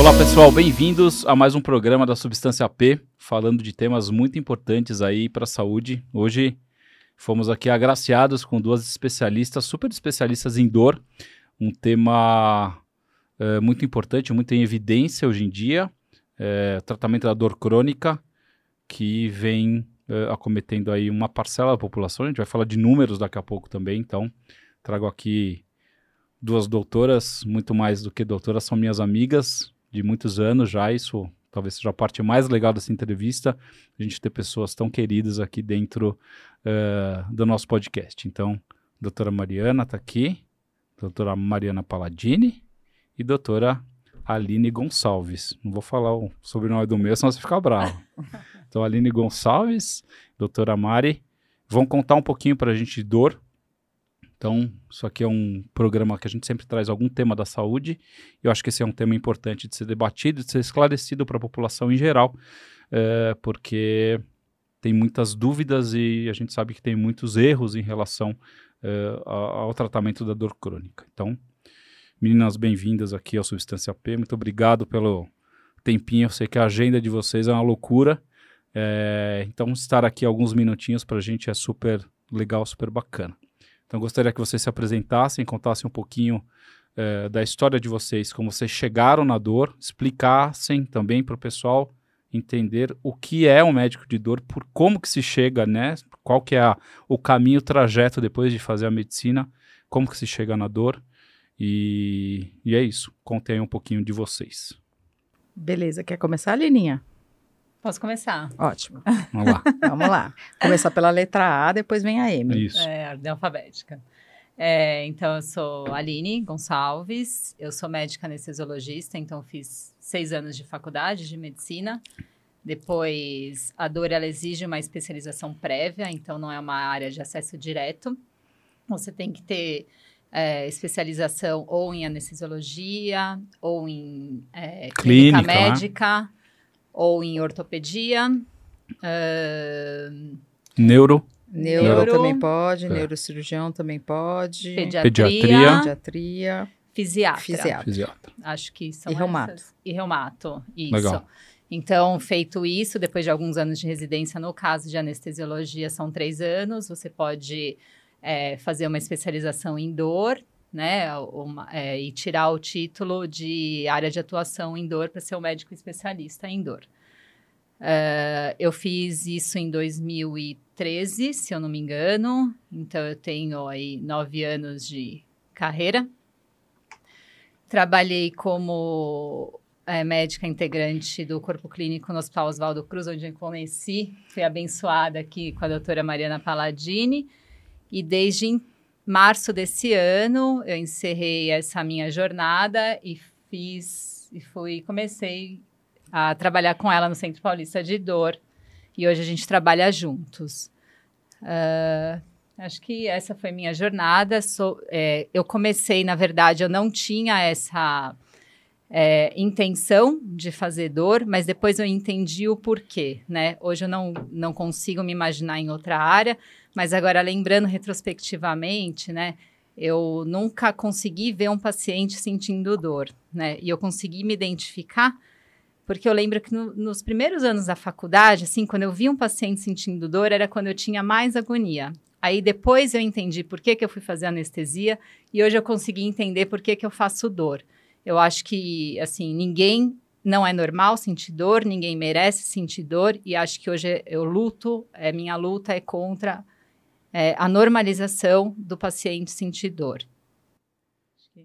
Olá pessoal, bem-vindos a mais um programa da Substância P, falando de temas muito importantes aí para a saúde. Hoje fomos aqui agraciados com duas especialistas, super especialistas em dor, um tema é, muito importante, muito em evidência hoje em dia, é, tratamento da dor crônica, que vem é, acometendo aí uma parcela da população. A gente vai falar de números daqui a pouco também, então trago aqui duas doutoras, muito mais do que doutoras, são minhas amigas, de muitos anos já, isso talvez seja a parte mais legal dessa entrevista, a gente ter pessoas tão queridas aqui dentro uh, do nosso podcast. Então, doutora Mariana está aqui, doutora Mariana Palladini e doutora Aline Gonçalves. Não vou falar o sobrenome do meu, senão você fica bravo. Então, Aline Gonçalves, doutora Mari, vão contar um pouquinho para a gente de dor, então, isso aqui é um programa que a gente sempre traz algum tema da saúde. E eu acho que esse é um tema importante de ser debatido, de ser esclarecido para a população em geral, é, porque tem muitas dúvidas e a gente sabe que tem muitos erros em relação é, ao tratamento da dor crônica. Então, meninas, bem-vindas aqui ao Substância P. Muito obrigado pelo tempinho. Eu sei que a agenda de vocês é uma loucura. É, então, estar aqui alguns minutinhos para a gente é super legal, super bacana. Então, gostaria que vocês se apresentassem, contassem um pouquinho é, da história de vocês, como vocês chegaram na dor, explicassem também para o pessoal entender o que é um médico de dor, por como que se chega, né? Qual que é a, o caminho, o trajeto depois de fazer a medicina, como que se chega na dor. E, e é isso. Contem aí um pouquinho de vocês. Beleza, quer começar, Lininha? Posso começar? Ótimo. Vamos lá. Vamos lá. Começar pela letra A, depois vem a M. Isso. É, ordem alfabética. É, então, eu sou Aline Gonçalves, eu sou médica anestesiologista, então fiz seis anos de faculdade de medicina. Depois, a dor, ela exige uma especialização prévia, então não é uma área de acesso direto. Você tem que ter é, especialização ou em anestesiologia, ou em é, clínica, Clínica, né? médica, ou em ortopedia. ahn, Neuro. Neuro, Neuro. também pode, É. neurocirurgião também pode. pediatria, Pediatria. Pediatria. fisiatra. Fisiatra. Fisiatra. Acho que são E reumato. essas. E reumato, isso. Legal. Então, feito isso, depois de alguns anos de residência, no caso de anestesiologia, são três anos, você pode é, fazer uma especialização em dor, né, uma- é, e tirar o título de área de atuação em dor para ser um médico especialista em dor. É, eu fiz isso em 2013, se eu não me engano, então eu tenho aí nove anos de carreira. Trabalhei como é, médica integrante do Corpo Clínico no Hospital Oswaldo Cruz, onde eu conheci, fui abençoada aqui com a doutora Mariana Palladini. E desde março desse ano, eu encerrei essa minha jornada e fiz, e fui, comecei a trabalhar com ela no Centro Paulista de Dor. E hoje a gente trabalha juntos. Ah, acho que essa foi minha jornada. Sou, é, eu comecei, na verdade, eu não tinha essa é, intenção de fazer dor, mas depois eu entendi o porquê, né? Hoje eu não, não consigo me imaginar em outra área, mas agora lembrando retrospectivamente, né? Eu nunca consegui ver um paciente sentindo dor, né? E eu consegui me identificar porque eu lembro que no- nos primeiros anos da faculdade, assim, quando eu via um paciente sentindo dor, era quando eu tinha mais agonia. Aí depois eu entendi por que, que eu fui fazer anestesia e hoje eu consegui entender por que, que eu faço dor. Eu acho que, assim, ninguém não é normal sentir dor, ninguém merece sentir dor e acho que hoje eu luto, é, minha luta é contra é, a normalização do paciente sentir dor.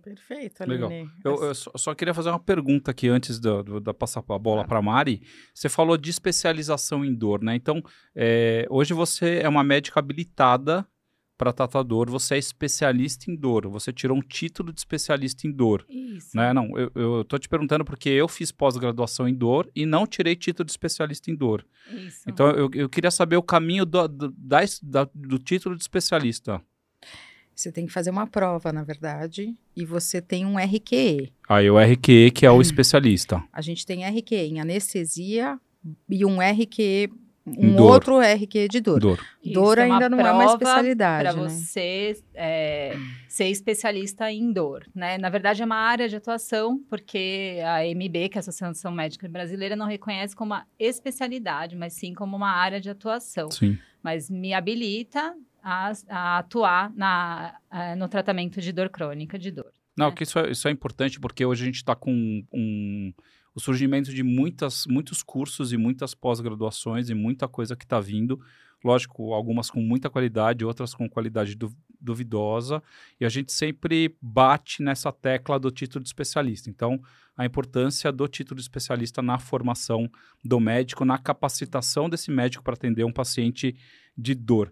Perfeito, Aline. Legal. Eu, eu só, só queria fazer uma pergunta aqui antes da, do- da passar a bola para Mari. Você falou de especialização em dor, né? Então, é, hoje você é uma médica habilitada para tratar dor, você é especialista em dor, você tirou um título de especialista em dor, Isso. né? Não, eu, eu tô te perguntando porque eu fiz pós-graduação em dor e não tirei título de especialista em dor. Isso. Então, eu, eu queria saber o caminho do, do, da do título de especialista. Você tem que fazer uma prova, na verdade, e você tem um RQE. Aí o RQE, que é o especialista. A gente tem RQE em anestesia, e um RQ, um Dor. outro RQ de dor. Dor. Dor é ainda não é uma especialidade, Para né? você é, ser especialista em dor, né? Na verdade, é uma área de atuação, porque a MB, que é a Associação Médica Brasileira, não reconhece como uma especialidade, mas sim como uma área de atuação. Sim. Mas me habilita a, a atuar na, eh, no tratamento de dor crônica, de dor. Não, É. que isso é, isso é importante porque hoje a gente está com um, o surgimento de muitas, muitos cursos e muitas pós-graduações e muita coisa que está vindo. Lógico, algumas com muita qualidade, outras com qualidade du- duvidosa. E a gente sempre bate nessa tecla do título de especialista. Então, a importância do título de especialista na formação do médico, na capacitação desse médico para atender um paciente de dor.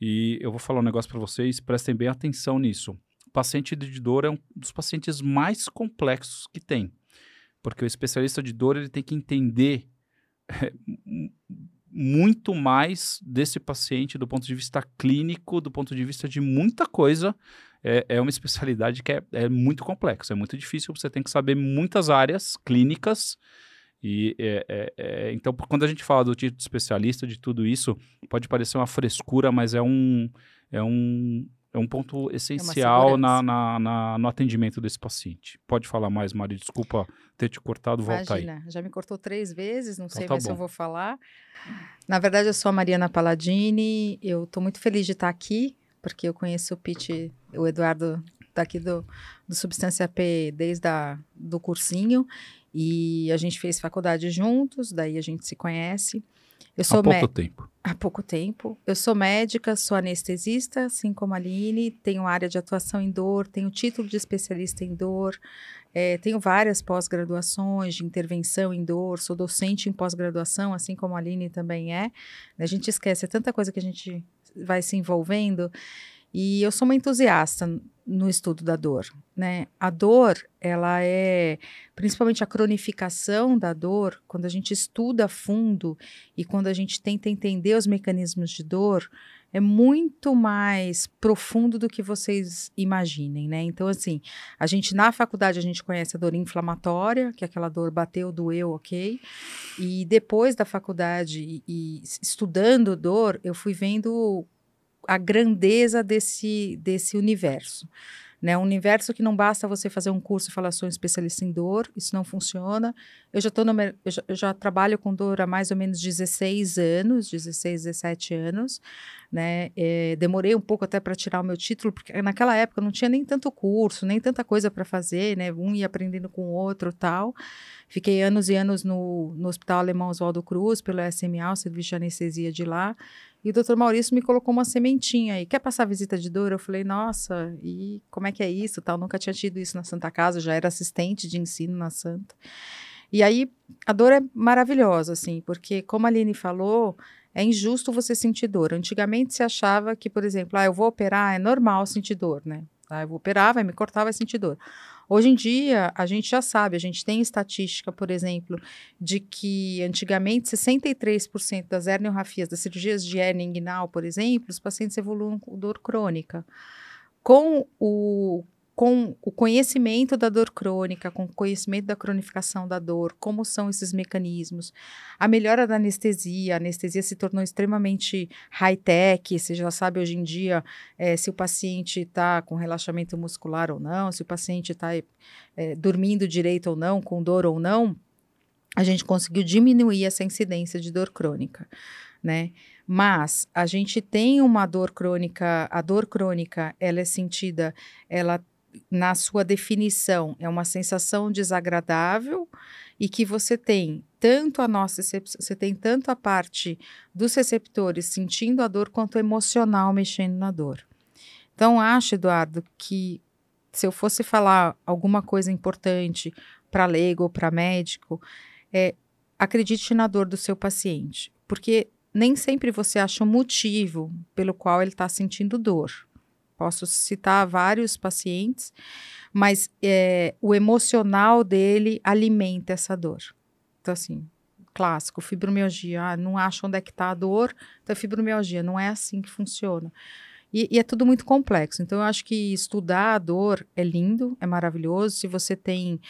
E eu vou falar um negócio para vocês, prestem bem atenção nisso. O paciente de dor é um dos pacientes mais complexos que tem. Porque o especialista de dor ele tem que entender m- muito mais desse paciente do ponto de vista clínico, do ponto de vista de muita coisa. É, é uma especialidade que é, é muito complexa, é muito difícil, você tem que saber muitas áreas clínicas. E é, é, é, então, quando a gente fala do título de especialista, de tudo isso, pode parecer uma frescura, mas é um, é um, é um ponto essencial na, segurança. na, na- no atendimento desse paciente. Pode falar mais, Mari, desculpa ter te cortado, volta aí. Imagina, já me cortou três vezes, não sei tá mais se eu bom. vou falar. Na verdade, eu sou a Mariana Palladini, eu estou muito feliz de estar aqui, porque eu conheço o Pete, o Eduardo daqui do, do Substância P desde a, do cursinho, e a gente fez faculdade juntos, daí a gente se conhece. Eu sou Há pouco tempo. há pouco tempo. Eu sou médica, sou anestesista, assim como a Aline, tenho área de atuação em dor, tenho título de especialista em dor, eh, tenho várias pós-graduações de intervenção em dor, sou docente em pós-graduação, assim como a Aline também é. A gente esquece, é tanta coisa que a gente vai se envolvendo. E eu sou uma entusiasta no estudo da dor, né? A dor, ela é, principalmente a cronificação da dor, quando a gente estuda a fundo e quando a gente tenta entender os mecanismos de dor, é muito mais profundo do que vocês imaginem, né? Então, assim, a gente na faculdade a gente conhece a dor inflamatória, que é aquela dor bateu, doeu, ok. E depois da faculdade e, e estudando dor, eu fui vendo a grandeza desse, desse universo. Né, um universo que não basta você fazer um curso e falar sou um especialista em dor, isso não funciona. Eu já, tô no, eu já, eu já trabalho com dor há mais ou menos 16 anos, 16, 17 anos. Né? É, demorei um pouco até para tirar o meu título, porque naquela época não tinha nem tanto curso, nem tanta coisa para fazer, né? um ia aprendendo com o outro tal. Fiquei anos e anos no, no Hospital Alemão Oswaldo Cruz, pelo SMA, o serviço de anestesia de lá. E o doutor Maurício me colocou uma sementinha aí. Quer passar visita de dor? Eu falei, nossa, e como é que é isso? Tal? Nunca tinha tido isso na Santa Casa, já era assistente de ensino na Santa. E aí, a dor é maravilhosa, assim, porque, como a Aline falou, é injusto você sentir dor. Antigamente se achava que, por exemplo, ah, eu vou operar, é normal sentir dor, né? Ah, eu vou operar, vai me cortar, vai sentir dor. Hoje em dia, a gente já sabe, a gente tem estatística, por exemplo, de que antigamente 63% das herniorafias, das cirurgias de hérnia inguinal, por exemplo, os pacientes evoluem com dor crônica. Com o, com o conhecimento da dor crônica, com o conhecimento da cronificação da dor, como são esses mecanismos, a melhora da anestesia, a anestesia se tornou extremamente high-tech, você já sabe hoje em dia eh, se o paciente está com relaxamento muscular ou não, se o paciente está dormindo direito ou não, com dor ou não, a gente conseguiu diminuir essa incidência de dor crônica, né? Mas a gente tem uma dor crônica, a dor crônica, ela é sentida, ela na sua definição é uma sensação desagradável e que você tem tanto a nossa você tem tanto a parte dos receptores sentindo a dor quanto o emocional mexendo na dor. Então acho, Eduardo, que se eu fosse falar alguma coisa importante para leigo ou para médico, é acredite na dor do seu paciente, porque nem sempre você acha um motivo pelo qual ele está sentindo dor. Posso citar vários pacientes, mas é, o emocional dele alimenta essa dor. Então, assim, clássico, fibromialgia, ah, não acha onde é que está a dor, então é fibromialgia, não é assim que funciona. E, e, é tudo muito complexo. Então, eu acho que estudar a dor é lindo, é maravilhoso. Se você tem,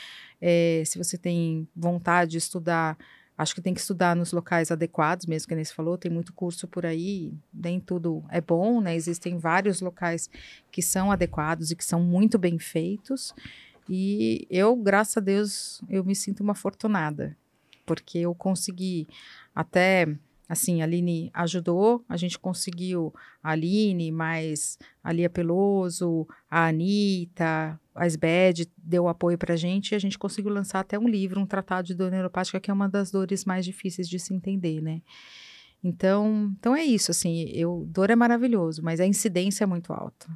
é, se você tem vontade de estudar Acho que tem que estudar nos locais adequados, mesmo que a Inês falou, tem muito curso por aí, nem tudo é bom, né? Existem vários locais que são adequados e que são muito bem feitos. E eu, graças a Deus, eu me sinto uma afortunada, porque eu consegui até assim, a Aline ajudou, a gente conseguiu a Aline, mais a Lia Peloso, a Anitta, a SBED deu apoio para a gente e a gente conseguiu lançar até um livro, um tratado de dor neuropática, que é uma das dores mais difíceis de se entender, né? Então, então é isso, assim, eu, dor é maravilhoso, mas a incidência é muito alta.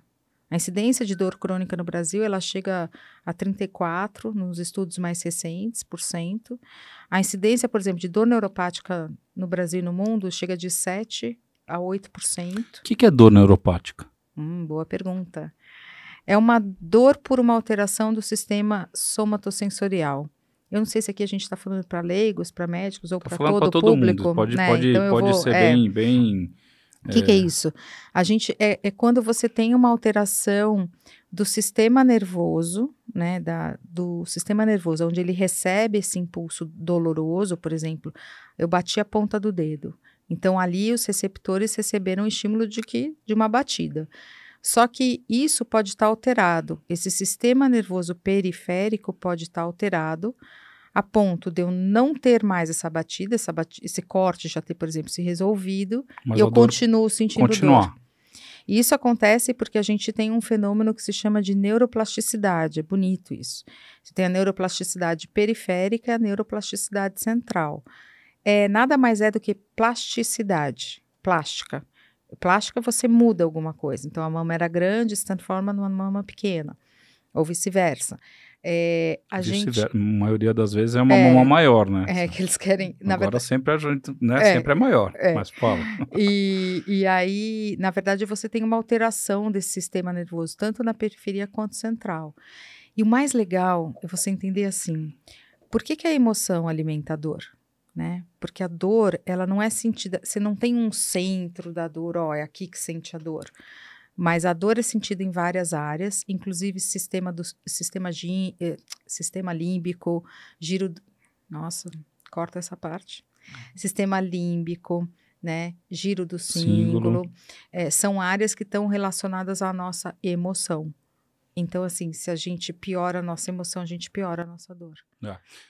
A incidência de dor crônica no Brasil, ela chega a 34 nos estudos mais recentes, por cento. A incidência, por exemplo, de dor neuropática no Brasil e no mundo chega de 7 a 8%. O que, que é dor neuropática? Hum, boa pergunta. É uma dor por uma alteração do sistema somatosensorial. Eu não sei se aqui a gente está falando para leigos, para médicos ou para todo, todo público. Mundo. Pode, né? pode, então pode vou, ser é, bem, bem o que, que, é isso? A gente é, é, quando você tem uma alteração do sistema nervoso, né, da, do sistema nervoso, onde ele recebe esse impulso doloroso, por exemplo, eu bati a ponta do dedo. Então ali os receptores receberam o estímulo de que de uma batida. Só que isso pode estar alterado. Esse sistema nervoso periférico pode estar alterado a ponto de eu não ter mais essa batida, essa batida esse corte já ter, por exemplo, se resolvido, Mas e eu continuo sentindo continuar. dor. E isso acontece porque a gente tem um fenômeno que se chama de neuroplasticidade, é bonito isso. Você tem a neuroplasticidade periférica e a neuroplasticidade central. É, nada mais é do que plasticidade, plástica. Plástica você muda alguma coisa. Então a mama era grande, se transforma numa mama pequena, ou vice-versa. É, a gente... A maioria das vezes é uma é, mama maior, né? É, que eles querem... Na Agora verdade... sempre a gente, né? É, sempre é maior, é. mas fala. E, e aí, na verdade, você tem uma alteração desse sistema nervoso, tanto na periferia quanto central. E o mais legal é você entender assim, por que, que a emoção alimenta a dor? Né? Porque a dor, ela não é sentida, você não tem um centro da dor, ó, é aqui que sente a dor. Mas a dor é sentida em várias áreas, inclusive sistema do sistema, eh, sistema límbico, giro. Nossa, corta essa parte. Sistema límbico, né? Giro do símbolo. É, são áreas que estão relacionadas à nossa emoção. Então, assim, se a gente piora a nossa emoção, a gente piora a nossa dor.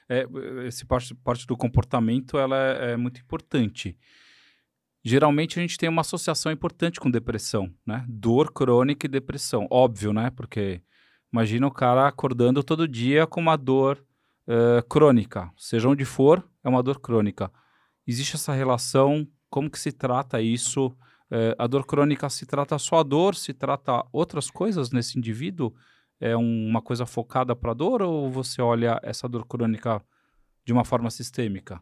É, é esse parte, parte do comportamento ela é, é muito importante geralmente a gente tem uma associação importante com depressão, né? Dor crônica e depressão. Óbvio, né? Porque imagina o cara acordando todo dia com uma dor uh, crônica, seja onde for, é uma dor crônica. Existe essa relação? Como que se trata isso? Uh, a dor crônica se trata só a dor? Se trata outras coisas nesse indivíduo? É um, uma coisa focada para a dor ou você olha essa dor crônica de uma forma sistêmica?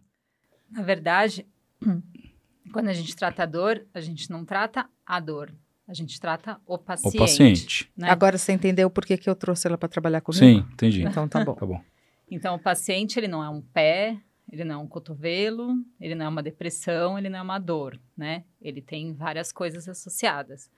Na verdade, quando a gente trata a dor, a gente não trata a dor. A gente trata o paciente. O paciente. Né? Agora você entendeu por que, que eu trouxe ela para trabalhar comigo? Sim, entendi. Então tá bom. tá bom. Então o paciente, ele não é um pé, ele não é um cotovelo, ele não é uma depressão, ele não é uma dor, né? Ele tem várias coisas associadas.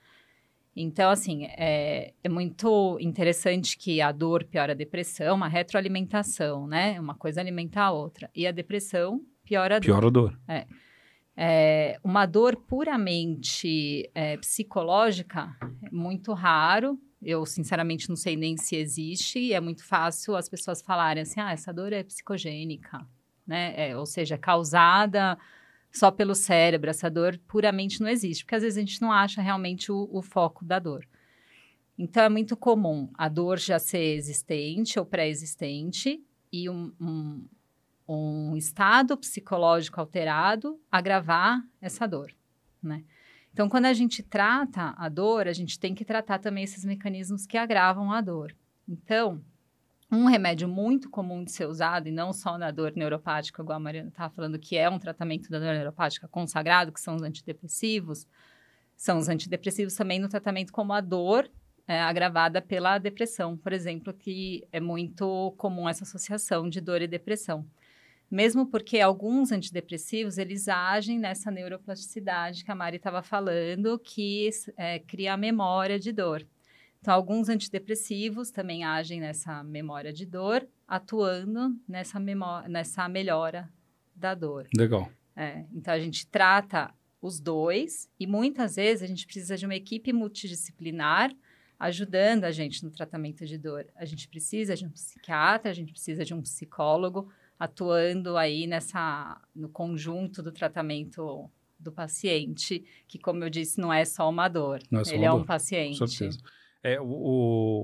Então, assim, é, é muito interessante que a dor piora a depressão, uma retroalimentação, né? Uma coisa alimenta a outra. E a depressão piora a dor. Piora a dor. É. É, uma dor puramente é, psicológica é muito raro. Eu, sinceramente, não sei nem se existe. E é muito fácil as pessoas falarem assim: ah, essa dor é psicogênica, né? É, ou seja, causada só pelo cérebro. Essa dor puramente não existe, porque às vezes a gente não acha realmente o, o foco da dor. Então, é muito comum a dor já ser existente ou pré-existente e um, um um estado psicológico alterado agravar essa dor, né? Então, quando a gente trata a dor, a gente tem que tratar também esses mecanismos que agravam a dor. Então, um remédio muito comum de ser usado, e não só na dor neuropática, igual a Mariana estava falando, que é um tratamento da dor neuropática consagrado, que são os antidepressivos, são os antidepressivos também no tratamento como a dor é, agravada pela depressão, por exemplo, que é muito comum essa associação de dor e depressão mesmo porque alguns antidepressivos eles agem nessa neuroplasticidade que a Mari estava falando, que é, cria a memória de dor. Então, alguns antidepressivos também agem nessa memória de dor, atuando nessa, nessa melhora da dor. Legal. É, então a gente trata os dois e muitas vezes a gente precisa de uma equipe multidisciplinar ajudando a gente no tratamento de dor. A gente precisa de um psiquiatra, a gente precisa de um psicólogo atuando aí nessa no conjunto do tratamento do paciente, que como eu disse, não é só uma dor. É só Ele uma é dor, um paciente. Com certeza. É, o,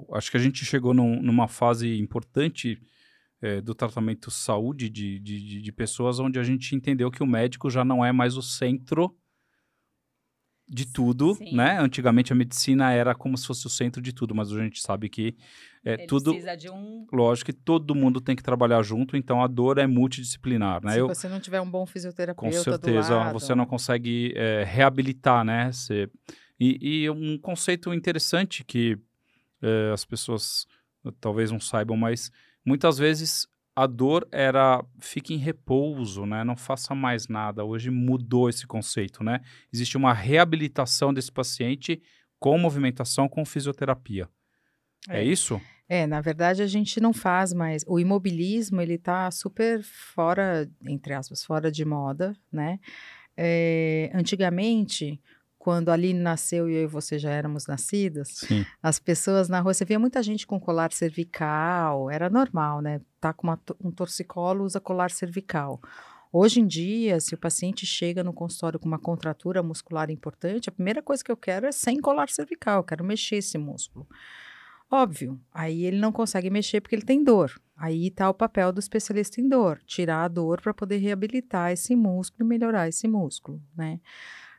o- acho que a gente chegou num- numa fase importante é, do tratamento saúde de, de, de- de pessoas onde a gente entendeu que o médico já não é mais o centro de tudo, Sim. né? Antigamente a medicina era como se fosse o centro de tudo, mas hoje a gente sabe que é Ele tudo, precisa de um lógico que todo mundo tem que trabalhar junto, então a dor é multidisciplinar, né? Se Eu, você não tiver um bom com fisioterapeuta certeza, do lado, você não consegue é, reabilitar, né? Você- e, e um conceito interessante que é, as pessoas eh, talvez não saibam, mas muitas vezes a dor era fique em repouso, né? Não faça mais nada. Hoje mudou esse conceito, né? Existe uma reabilitação desse paciente com movimentação, com fisioterapia. É, É. isso? É, na verdade a gente não faz mais. O imobilismo ele tá super fora, entre aspas, fora de moda, né? É, antigamente, quando a Aline nasceu e eu e você já éramos nascidas, Sim. as pessoas na rua, você via muita gente com colar cervical, era normal, né? Tá com uma um torcicolo, usa colar cervical. Hoje em dia, se o paciente chega no consultório com uma contratura muscular importante, a primeira coisa que eu quero é sem colar cervical, eu quero mexer esse músculo. Óbvio, aí ele não consegue mexer porque ele tem dor. Aí está o papel do especialista em dor, tirar a dor para poder reabilitar esse músculo e melhorar esse músculo, né?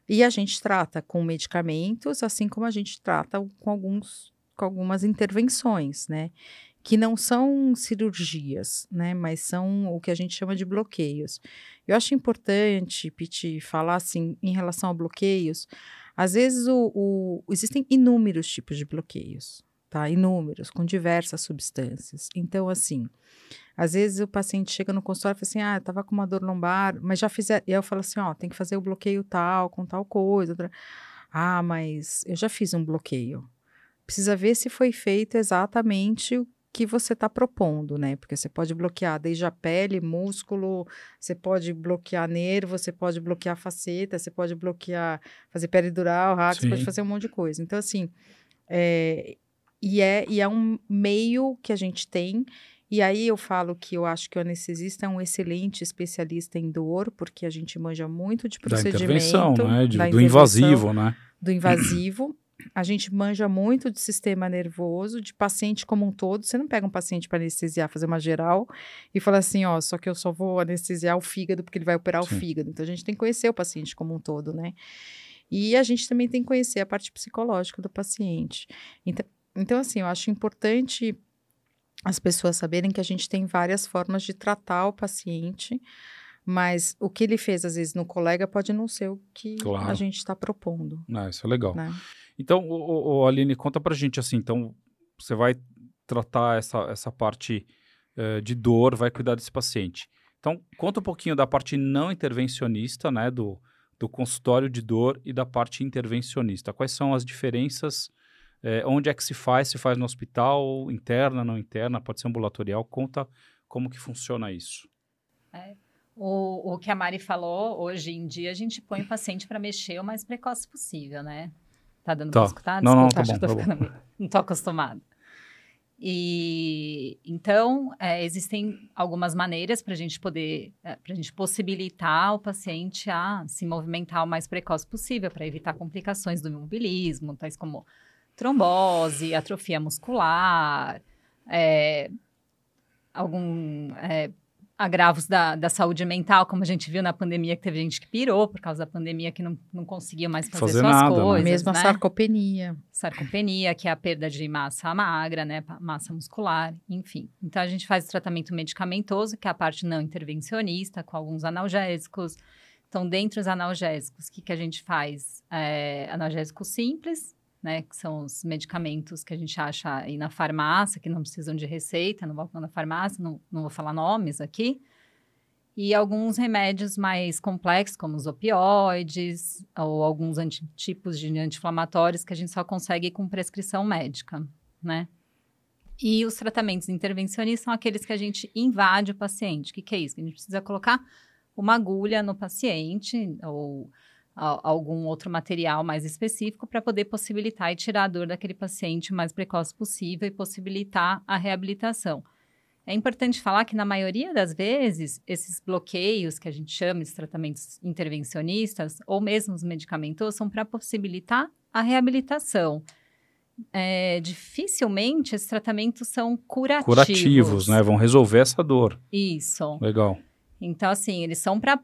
E a gente trata com medicamentos, assim como a gente trata com alguns com algumas intervenções, né? Que não são cirurgias, né? Mas são o que a gente chama de bloqueios. Eu acho importante, Piti, falar assim em relação a bloqueios. Às vezes o, o- existem inúmeros tipos de bloqueios, tá? Inúmeros, com diversas substâncias. Então, assim, às vezes o paciente chega no consultório e fala assim: ah, eu tava com uma dor lombar, mas já fizer. E aí eu falo assim: ó, tem que fazer o bloqueio tal, com tal coisa. outra- Ah, mas eu já fiz um bloqueio. Precisa ver se foi feito exatamente o que você está propondo, né? Porque você pode bloquear desde a pele, músculo, você pode bloquear nervo, você pode bloquear faceta, você pode bloquear, fazer peridural, rax, você pode fazer um monte de coisa. Então, assim, é, e, é, e é um meio que a gente tem. E aí eu falo que eu acho que o anestesista é um excelente especialista em dor, porque a gente manja muito de Da procedimento. intervenção, né? De- da do invasivo, né? Do invasivo. A gente manja muito de sistema nervoso, de paciente como um todo. Você não pega um paciente para anestesiar, fazer uma geral e fala assim, ó, só que eu só vou anestesiar o fígado porque ele vai operar Sim. o fígado. Então a gente tem que conhecer o paciente como um todo, né? E a gente também tem que conhecer a parte psicológica do paciente. Então, então assim, eu acho importante as pessoas saberem que a gente tem várias formas de tratar o paciente, mas o que ele fez, às vezes, no colega pode não ser o que Claro. a gente está propondo, Ah, isso é legal. né? Então, o, o- Aline, conta pra gente assim, então você vai tratar essa, essa parte eh, de dor, vai cuidar desse paciente. Então, conta um pouquinho da parte não intervencionista, né, do, do consultório de dor e da parte intervencionista. Quais são as diferenças? Eh, onde é que se faz? Se faz no hospital, interna, não interna, pode ser ambulatorial? Conta como que funciona isso. O, o que a Mari falou, hoje em dia a gente põe o paciente para mexer o mais precoce possível, né? Tá dando Tá. para escutar? Não, não, Desculpa, tá acho bom, tá ficando Não tô acostumada. E então é, existem algumas maneiras para a gente poder, para a gente possibilitar o paciente a se movimentar o mais precoce possível para evitar complicações do imobilismo, tais como trombose, atrofia muscular, é, algum é, agravos da, da saúde mental, como a gente viu na pandemia, que teve gente que pirou por causa da pandemia, que não, não conseguia mais fazer, Fazer suas nada, né? coisas, Mesmo a né? sarcopenia. sarcopenia, que é a perda de massa magra, né, massa muscular, enfim. Então a gente faz o tratamento medicamentoso, que é a parte não intervencionista, com alguns analgésicos. Então, dentre os analgésicos, o que, que a gente faz? É, analgésico simples, né, que são os medicamentos que a gente acha aí na farmácia, que não precisam de receita, no balcão da farmácia, não, não vou falar nomes aqui. E alguns remédios mais complexos, como os opioides, ou alguns tipos de anti-inflamatórios que a gente só consegue com prescrição médica, né? E os tratamentos intervencionistas são aqueles que a gente invade o paciente. O que, que é isso? Que a gente precisa colocar uma agulha no paciente ou algum outro material mais específico para poder possibilitar e tirar a dor daquele paciente o mais precoce possível e possibilitar a reabilitação. É importante falar que, na maioria das vezes, esses bloqueios que a gente chama de tratamentos intervencionistas, ou mesmo os medicamentos, são para possibilitar a reabilitação. É, dificilmente esses tratamentos são curativos. Curativos, né? Vão resolver essa dor. Isso. Legal. Então, assim, eles são para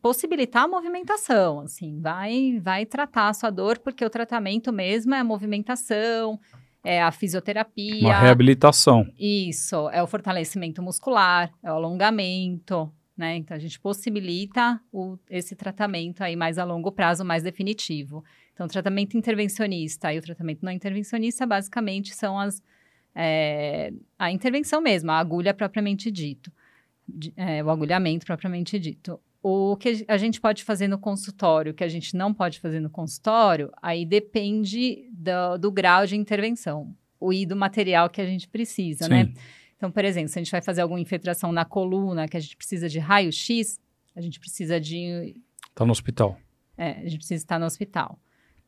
possibilitar a movimentação, assim, vai, vai tratar a sua dor, porque o tratamento mesmo é a movimentação, é a fisioterapia. Uma reabilitação. Isso, é o fortalecimento muscular, é o alongamento, né? Então a gente possibilita o, esse tratamento aí mais a longo prazo, mais definitivo. Então, o tratamento intervencionista e o tratamento não intervencionista basicamente são as é, a intervenção mesmo, a agulha propriamente dito, é, o agulhamento propriamente dito. O que a gente pode fazer no consultório, o que a gente não pode fazer no consultório, aí depende do, do grau de intervenção o, e do material que a gente precisa, né? Sim. né? Então, por exemplo, se a gente vai fazer alguma infiltração na coluna, que a gente precisa de raio-x, a gente precisa de. Está no hospital. É, a gente precisa estar no hospital.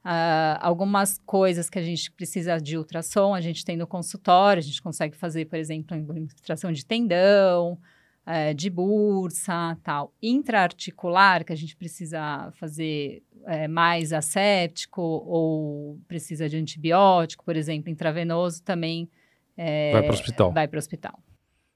Uh, algumas coisas que a gente precisa de ultrassom, a gente tem no consultório, a gente consegue fazer, por exemplo, infiltração de tendão, é, de bursa, tal. Intraarticular, que a gente precisa fazer é, mais asséptico ou precisa de antibiótico, por exemplo, intravenoso, também é, vai para o hospital. Vai para o hospital.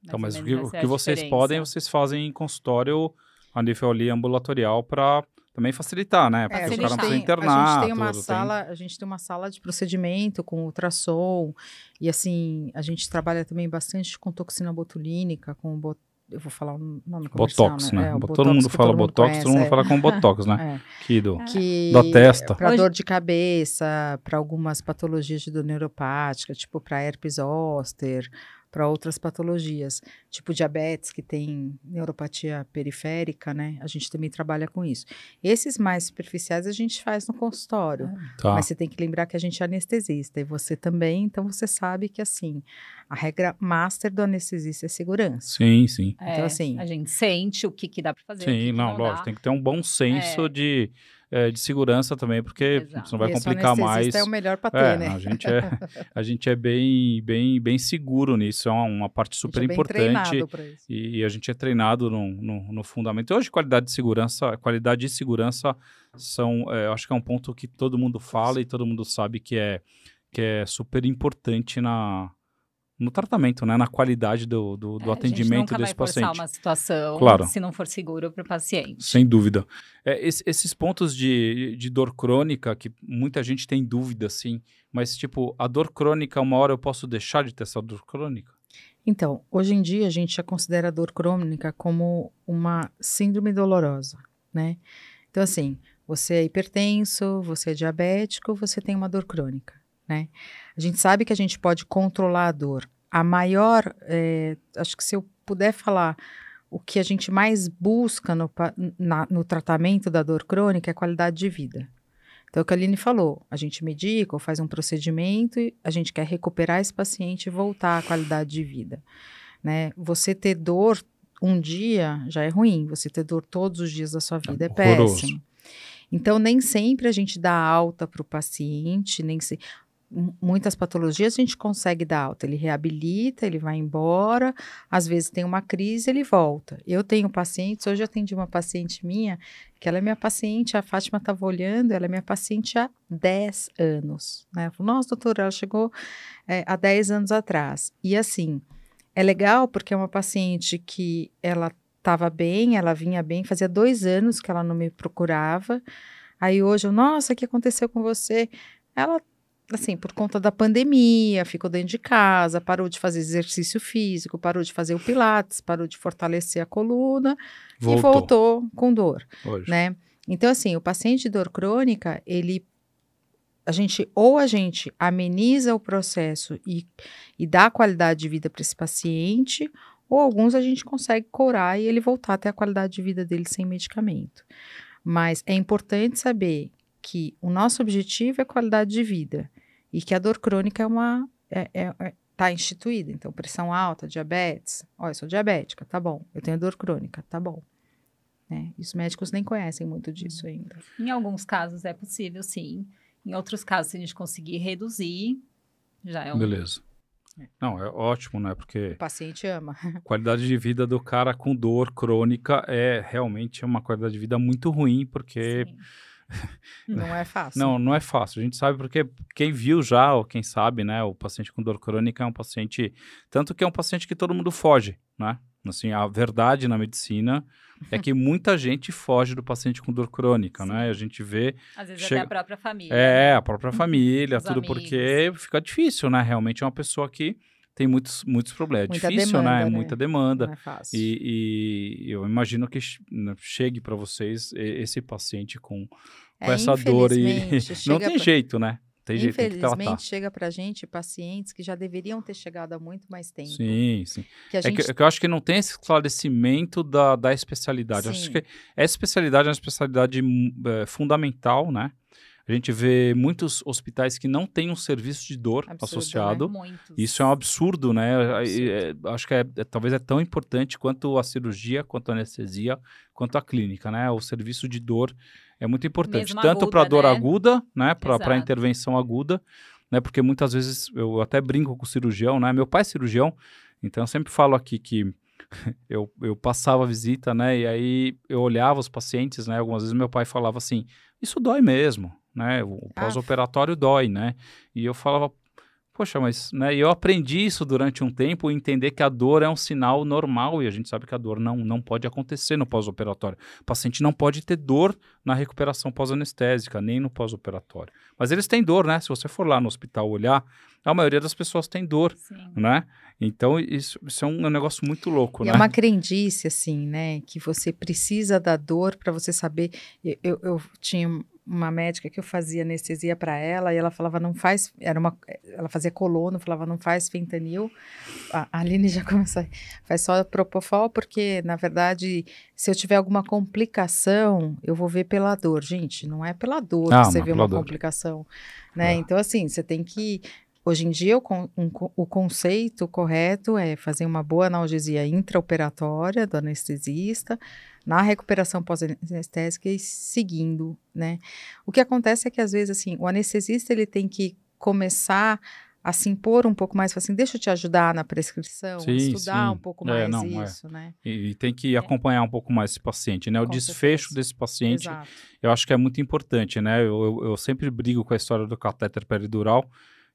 Então, mas o que, o que vocês podem, vocês fazem em consultório a nível ali ambulatorial para também facilitar, né? Porque é, o cara não internar. A gente tem uma tudo, sala, tem... a gente tem uma sala de procedimento com ultrassom e assim a gente trabalha também bastante com toxina botulínica, com bot eu vou falar o nome Botox, né? né? É, todo botox mundo fala todo botox, conhece, todo mundo é. fala com botox, né? É. Que, do, que da testa. Para dor de cabeça, para algumas patologias de dor neuropática, tipo para herpes zoster, para outras patologias, tipo diabetes, que tem neuropatia periférica, né? A gente também trabalha com isso. Esses mais superficiais a gente faz no consultório, ah. tá. mas você tem que lembrar que a gente é anestesista e você também, então você sabe que assim, a regra master do anestesista é segurança. Sim, sim. É, então assim, a gente sente o que que dá para fazer. Sim, não, não, lógico, tem que ter um bom senso é. de é, de segurança também, porque Exato. senão vai complicar mais. é o melhor para é, ter, né? A gente é, a gente é bem, bem, bem seguro nisso, é uma, uma parte super importante. E, e, a gente é treinado no, no, no, fundamento. Hoje, qualidade de segurança, qualidade de segurança são, é, acho que é um ponto que todo mundo fala e todo mundo sabe que é, que é super importante na, no tratamento, né? Na qualidade do, do, do é, atendimento desse paciente. A gente nunca vai uma situação claro. se não for seguro para o paciente. Sem dúvida. É, esse, esses pontos de, de dor crônica, que muita gente tem dúvida, sim, mas tipo, a dor crônica, uma hora eu posso deixar de ter essa dor crônica? Então, hoje em dia a gente já considera a dor crônica como uma síndrome dolorosa, né? Então, assim, você é hipertenso, você é diabético, você tem uma dor crônica né? A gente sabe que a gente pode controlar a dor. A maior, é, acho que se eu puder falar, o que a gente mais busca no, na, no tratamento da dor crônica é qualidade de vida. Então, o que a Aline falou, a gente medica ou faz um procedimento e a gente quer recuperar esse paciente e voltar à qualidade de vida. Né? Você ter dor um dia já é ruim, você ter dor todos os dias da sua vida é, é péssimo. Então, nem sempre a gente dá alta para o paciente, nem se muitas patologias a gente consegue dar alta. Ele reabilita, ele vai embora, às vezes tem uma crise, ele volta. Eu tenho pacientes, hoje eu atendi uma paciente minha, que ela é minha paciente, a Fátima estava olhando, ela é minha paciente há 10 anos. Né? Ela falou, nossa, doutora, ela chegou é, há 10 anos atrás. E assim, é legal porque é uma paciente que ela estava bem, ela vinha bem, fazia dois anos que ela não me procurava. Aí hoje eu, nossa, o que aconteceu com você? Ela assim, por conta da pandemia, ficou dentro de casa, parou de fazer exercício físico, parou de fazer o pilates, parou de fortalecer a coluna voltou. e voltou com dor, Hoje. né? Então, assim, o paciente de dor crônica, ele a gente ou a gente ameniza o processo e, e dá qualidade de vida para esse paciente, ou alguns a gente consegue curar e ele voltar até a qualidade de vida dele sem medicamento. Mas é importante saber que o nosso objetivo é qualidade de vida e que a dor crônica é uma é, é, é, tá instituída. Então, pressão alta, diabetes. Olha, eu sou diabética, tá bom. Eu tenho dor crônica, tá bom. Né? E os médicos nem conhecem muito disso Uhum. ainda. Em alguns casos é possível, sim. Em outros casos, se a gente conseguir reduzir, já é um. Beleza. Não, é ótimo, né? Porque O paciente ama. a qualidade de vida do cara com dor crônica é realmente uma qualidade de vida muito ruim, porque Sim. Não é fácil. Não, não é fácil. A gente sabe porque quem viu já, ou quem sabe, né, o paciente com dor crônica é um paciente, tanto que é um paciente que todo mundo foge, né? Assim, a verdade na medicina é que muita gente foge do paciente com dor crônica, né? A gente vê, Às vezes Chega- até a própria família. é, né? a própria família, Os tudo amigos. porque fica difícil, né? Realmente é uma pessoa que tem muitos, muitos problemas. É Muita difícil, demanda, né? né? Muita demanda. Não é fácil. E, e eu imagino que né, chegue para vocês esse paciente com, com É, essa dor e infelizmente, não tem pra- jeito, né? Tem jeito, tem que. Infelizmente, chega pra gente pacientes que já deveriam ter chegado há muito mais tempo. Sim, sim. Que É que, é que eu acho que não tem esse esclarecimento da, da especialidade. Eu Acho Sim. que essa especialidade é uma especialidade hum, é, fundamental, né? A gente vê muitos hospitais que não têm um serviço de dor Absurdo, associado. Muitos. Isso é um absurdo, né? Absurdo. É, acho que é, é- talvez é tão importante quanto a cirurgia, quanto a anestesia, quanto a clínica, né? O serviço de dor é muito importante, Mesmo tanto para dor né? aguda, né? Para intervenção aguda, né? Porque muitas vezes eu até brinco com o cirurgião, né? Meu pai é cirurgião, então eu sempre falo aqui que eu, eu passava a visita, né? E aí eu olhava os pacientes, né? Algumas vezes meu pai falava assim: Isso dói mesmo, né? O Ah. pós-operatório dói, né? E eu falava, poxa, mas, né? E eu aprendi isso durante um tempo, entender que a dor é um sinal normal e a gente sabe que a dor não, não pode acontecer no pós-operatório. O paciente não pode ter dor na recuperação pós-anestésica, nem no pós-operatório. Mas eles têm dor, né? Se você for lá no hospital olhar, a maioria das pessoas tem dor, Sim. né? Então, isso, isso é um negócio muito louco, E né? é uma crendice, assim, né? Que você precisa da dor para você saber. Eu, eu, eu tinha uma médica que eu fazia anestesia para ela e ela falava, não faz. Era uma, ela fazia colono, falava, não faz fentanil. A, Aline já começou. Faz só propofol, porque, na verdade, se eu tiver alguma complicação, eu vou ver pela dor. Gente, não é pela dor Ah, que você vê uma dor. complicação. Né? É. Então, assim, você tem que. Hoje em dia, o, um o conceito correto é fazer uma boa analgesia intraoperatória do anestesista, na recuperação pós-anestésica e seguindo, né? O que acontece é que, às vezes, assim, o anestesista, ele tem que começar a se impor um pouco mais, assim, deixa eu te ajudar na prescrição, Sim, estudar sim. um pouco É, mais não, é. isso, né? E, e tem que acompanhar um pouco mais esse paciente, né? O Com desfecho certeza. desse paciente, Exato. eu acho que é muito importante, né? Eu, eu, eu sempre brigo com a história do catéter peridural,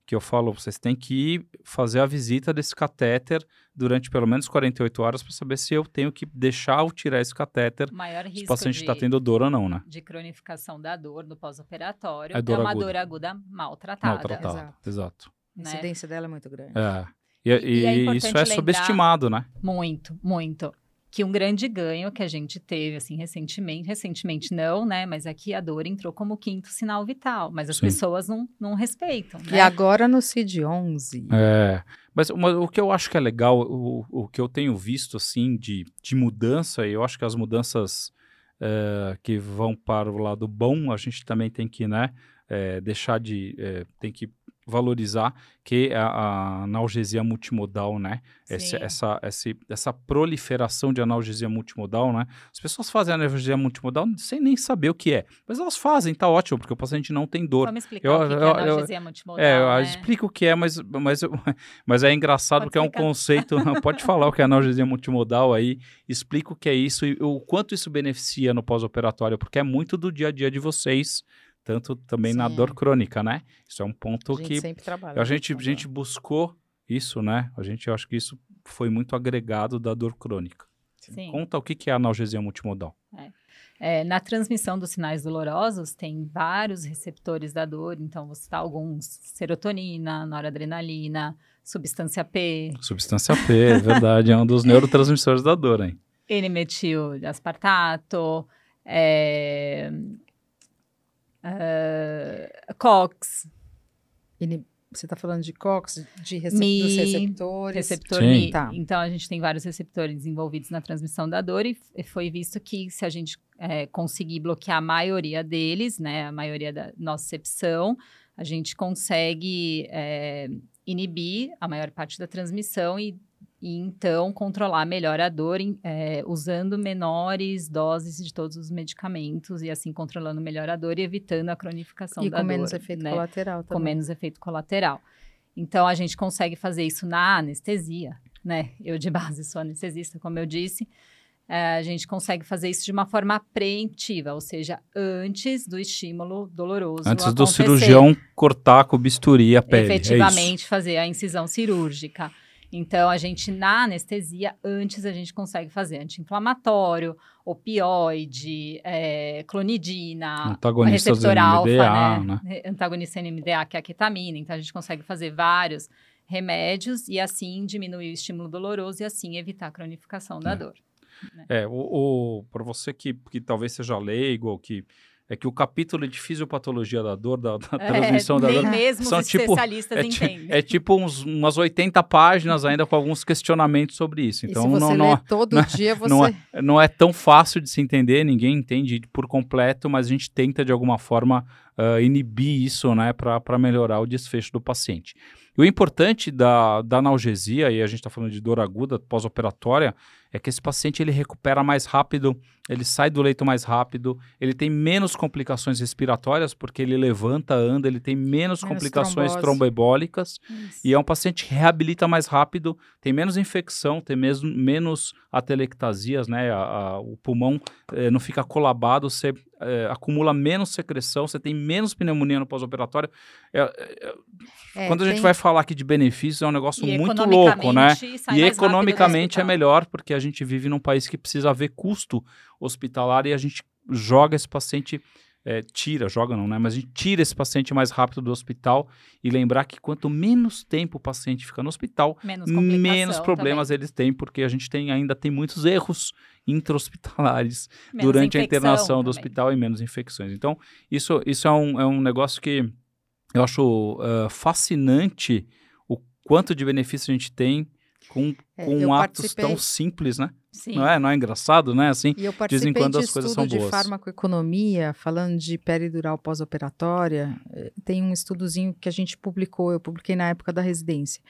que eu falo, vocês têm que ir fazer a visita desse catéter durante pelo menos 48 horas para saber se eu tenho que deixar ou tirar esse catéter, maior se o risco paciente de, está tendo dor ou não, né? de cronificação da dor do pós-operatório É é, dor uma aguda. dor aguda maltratada. Maltratado. Exato. Exato. A Né? incidência dela é muito grande. É. E, E- e é e importante isso é lembrar- subestimado, né? Muito, muito. Que um grande ganho que a gente teve, assim, recentemente, recentemente não, né? Mas aqui a dor entrou como quinto sinal vital, mas as Sim. pessoas não, não respeitam, E né? agora no CID-11, É, mas uma- o que eu acho que é legal, o, o que eu tenho visto, assim, de, de mudança, e eu acho que as mudanças é, que vão para o lado bom, a gente também tem que, né, é, deixar de, é, tem que valorizar que a, a analgesia multimodal, né, esse- Sim. essa, esse- essa proliferação de analgesia multimodal, né, as pessoas fazem analgesia multimodal sem nem saber o que é, mas elas fazem, tá ótimo, porque o paciente não tem dor. Vamos explicar Eu- o que, que eu- é eu- analgesia multimodal, É, eu né? explico o que é, mas, mas, mas é engraçado Pode porque é um explicar. conceito. pode falar o que é analgesia multimodal aí, explica o que é isso e o quanto isso beneficia no pós-operatório, porque é muito do dia a dia de vocês, tanto também na Sim. dor crônica, né? Isso é um ponto a gente que sempre trabalha. a gente, a gente buscou isso, né? A gente, acho que isso foi muito agregado da dor crônica. Sim. Conta o que é analgesia multimodal. É, na transmissão dos sinais dolorosos, tem vários receptores da dor, então vou citar alguns: serotonina, noradrenalina, substância P, Substância P, é verdade, é um dos neurotransmissores da dor, hein? N-metil-aspartato, é, é, COX, Ini- Você está falando de COX, de recep Mi, dos receptores. receptor. Mi. Tá. Então, a gente tem vários receptores envolvidos na transmissão da dor e foi visto que se a gente é, conseguir bloquear a maioria deles, né, a maioria da nocicepção, a gente consegue é, inibir a maior parte da transmissão e, e então controlar melhor a dor é, usando menores doses de todos os medicamentos e assim controlando melhor a dor e evitando a cronificação e da dor. com menos efeito né? colateral também. Com menos efeito colateral. Então a gente consegue fazer isso na anestesia, né? Eu de base sou anestesista, como eu disse. É, a gente consegue fazer isso de uma forma preventiva, ou seja, antes do estímulo doloroso. Antes do acontecer. cirurgião cortar com o bisturi a pele. é Efetivamente fazer a incisão cirúrgica. Então, a gente, na anestesia, antes a gente consegue fazer anti-inflamatório, opioide, é, clonidina, Antagonista receptor alfa, NMDA, né? né? Antagonista NMDA, que é a ketamina. Então, a gente consegue fazer vários remédios e assim diminuir o estímulo doloroso e assim evitar a cronificação da É. dor. É, o, o para você que, que talvez seja leigo ou que é que o capítulo de fisiopatologia da dor, da, da transmissão da É, dor, mesmo são os tipo- especialistas é, entendem. é tipo uns, umas 80 páginas ainda com alguns questionamentos sobre isso. Então você não, lê não, todo dia, você... não é, não é tão fácil de se entender, ninguém entende por completo, mas a gente tenta de alguma forma ah, inibir isso né, para melhorar o desfecho do paciente. E o importante da, da analgesia, e a gente está falando de dor aguda pós-operatória, é que esse paciente ele recupera mais rápido, ele sai do leito mais rápido, ele tem menos complicações respiratórias, porque ele levanta, anda, ele tem menos, Menos complicações trombose. tromboembólicas. Isso. E é um paciente que reabilita mais rápido, tem menos infecção, tem mesmo, menos atelectasias, né? A- a- o pulmão eh, não fica colabado, você eh, acumula menos secreção, você tem menos pneumonia no pós-operatório. É- é- É, quando a gente tem- vai falar aqui de benefícios, é um negócio E muito louco, né? E economicamente é melhor, porque a gente vive num país que precisa ver custo hospitalar e a gente joga esse paciente, eh, tira, joga não, né? Mas a gente tira esse paciente mais rápido do hospital e lembrar que quanto menos tempo o paciente fica no hospital, Menos, menos problemas eles têm, porque a gente tem, ainda tem muitos erros intra-hospitalares também. Durante a internação do também. hospital e menos infecções. Então, isso, isso é, um, é um negócio que eu acho ah, fascinante o quanto de benefício a gente tem com, É, com atos participei- tão simples, né? Sim. Não é? Não é engraçado, né? Assim, E eu de participei vez em quando de as coisas estudo são de boas. farmacoeconomia, falando de peridural pós-operatória. Eh, Tem um estudozinho que a gente publicou, eu publiquei na época da residência.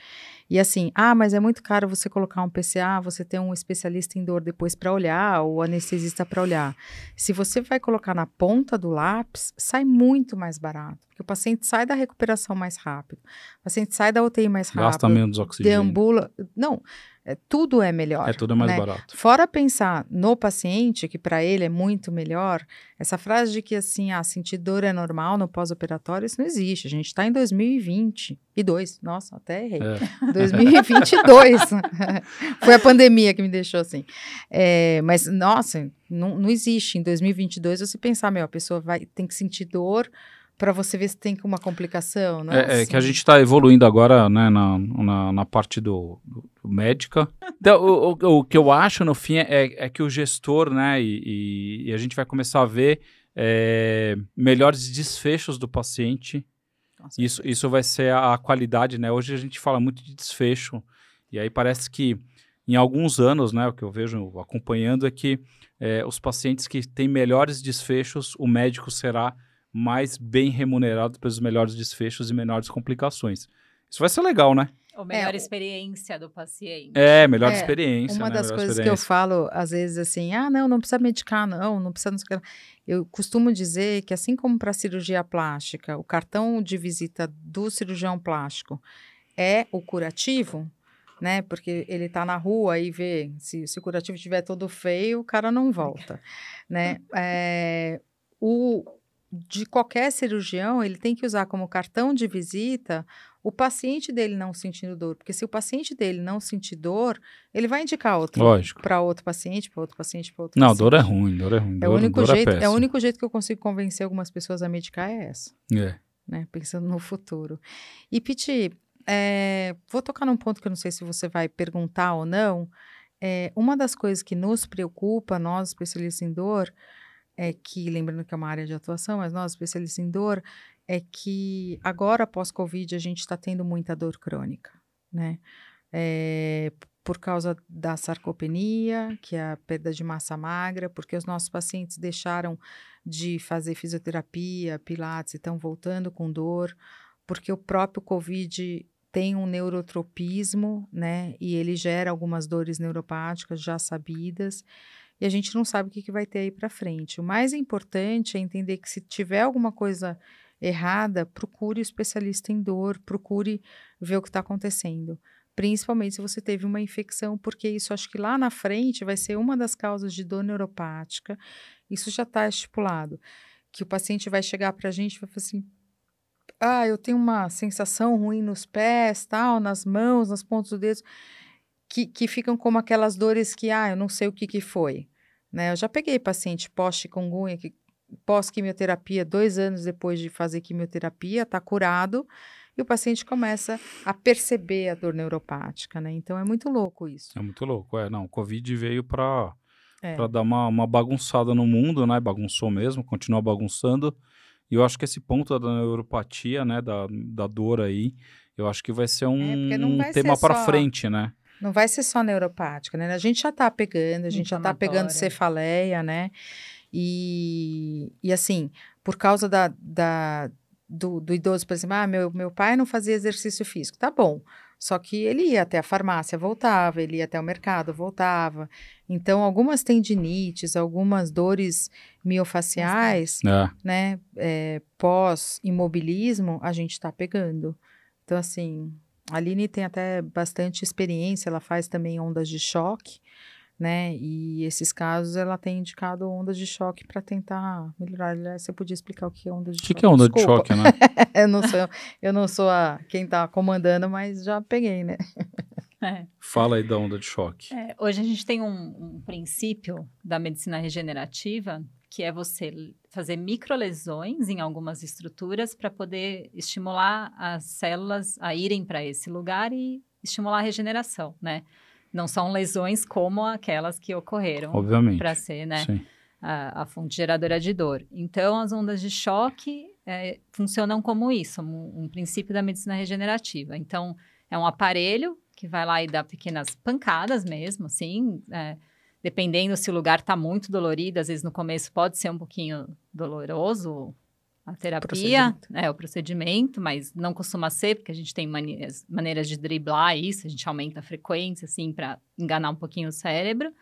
E assim, ah, mas é muito caro você colocar um PCA, você ter um especialista em dor depois para olhar, ou anestesista para olhar. Se você vai colocar na ponta do lápis, sai muito mais barato, porque o paciente sai da recuperação mais rápido, o paciente sai da UTI mais rápido, gasta menos oxigênio. deambula. Não, é, tudo é melhor. É tudo mais né? barato. Fora pensar no paciente, que para ele é muito melhor, essa frase de que assim, ah, sentir dor é normal no pós-operatório, isso não existe. A gente está em 2020. E dois, nossa, até errei. É. 2022. Foi a pandemia que me deixou assim. É, mas, nossa, não, não existe. Em 2022, você pensar, meu, a pessoa vai, tem que sentir dor para você ver se tem uma complicação. Não É, é assim. que a gente está evoluindo agora né, na, na, na parte do, do- médica. Então, o, o, o que eu acho, no fim, é, é que o gestor, né, e, e- e a gente vai começar a ver é, melhores desfechos do paciente. Nossa, Isso, isso vai ser a, a qualidade, né? Hoje a gente fala muito de desfecho. E aí parece que em alguns anos, né, o que eu vejo acompanhando é que é, os pacientes que têm melhores desfechos, o médico será mais bem remunerado pelos melhores desfechos e menores complicações. Isso vai ser legal, né? Ou melhor É, o- experiência do paciente. É, melhor É, experiência. Uma né? das melhor coisas que eu falo, às vezes, assim, ah, não, não precisa medicar, não, não precisa não sei o que lá. Eu costumo dizer que, assim como para cirurgia plástica, o cartão de visita do cirurgião plástico é o curativo, né? Porque ele tá na rua e vê, se, se o curativo estiver todo feio, o cara não volta, né? É, o, de qualquer cirurgião, ele tem que usar como cartão de visita o paciente dele não sentindo dor, porque se o paciente dele não sentir dor, ele vai indicar outro Lógico. para outro paciente, para outro paciente, para outro Não, paciente. dor é ruim, dor é ruim. É o dor, único dor jeito, é, o péssimo. único jeito que eu consigo convencer algumas pessoas a medicar é essa, É. né? Pensando no futuro. E Piti, é, vou tocar num ponto que eu não sei se você vai perguntar ou não. É, uma das coisas que nos preocupa, nós especialistas em dor, é que, lembrando que é uma área de atuação, mas nós especialistas em dor, é que agora, pós-Covid, a gente está tendo muita dor crônica, né? É, por causa da sarcopenia, que é a perda de massa magra, porque os nossos pacientes deixaram de fazer fisioterapia, pilates e estão voltando com dor, porque o próprio Covid tem um neurotropismo, né? E ele gera algumas dores neuropáticas já sabidas. E a gente não sabe o que, que vai ter aí para frente. O mais importante é entender que se tiver alguma coisa errada, procure o especialista em dor, procure ver o que está acontecendo. Principalmente se você teve uma infecção, porque isso acho que lá na frente vai ser uma das causas de dor neuropática. Isso já está estipulado. Que o paciente vai chegar para a gente e vai falar assim: ah, eu tenho uma sensação ruim nos pés, tal, nas mãos, nas pontas dos dedos, que, que ficam como aquelas dores que, ah, eu não sei o que, que foi. Né? Eu já peguei paciente pós-chikungunya, que pós-quimioterapia, dois anos depois de fazer quimioterapia, está curado, e o paciente começa a perceber a dor neuropática, né? Então é muito louco isso. É muito louco, é. Não, o Covid veio para é. dar uma, uma bagunçada no mundo, né? Bagunçou mesmo, continua bagunçando. E eu acho que esse ponto da neuropatia, né, da, da dor aí, eu acho que vai ser um, é, um tema para frente, né? Não vai ser só neuropática, né? A gente já está pegando, a gente já está pegando cefaleia, né? E, e assim, por causa da, da, do, do, idoso, por exemplo, ah, meu, meu pai não fazia exercício físico. Tá bom. Só que ele ia até a farmácia, voltava, ele ia até o mercado, voltava. Então, algumas tendinites, algumas dores miofaciais, é. né, é, pós-imobilismo, a gente está pegando. Então, assim, a Aline tem até bastante experiência, ela faz também ondas de choque né? E esses casos ela tem indicado ondas de choque para tentar melhorar. Você podia explicar o que é onda de que choque? O que é onda Desculpa. de choque, né? eu não sou, eu não sou a quem está comandando, mas já peguei, né? É. Fala aí da onda de choque. É, hoje a gente tem um, um, princípio da medicina regenerativa que é você fazer microlesões em algumas estruturas para poder estimular as células a irem para esse lugar e estimular a regeneração, né? Não são lesões como aquelas que ocorreram. Para ser, né? A, a, fonte geradora de dor. Então, as ondas de choque é, funcionam como isso, um, um princípio da medicina regenerativa. Então, é um aparelho que vai lá e dá pequenas pancadas mesmo, assim, é, dependendo se o lugar está muito dolorido, às vezes no começo pode ser um pouquinho doloroso, a terapia, é o procedimento, mas não costuma ser, porque a gente tem maneiras, maneiras de driblar isso, a gente aumenta a frequência, assim, para enganar um pouquinho o cérebro.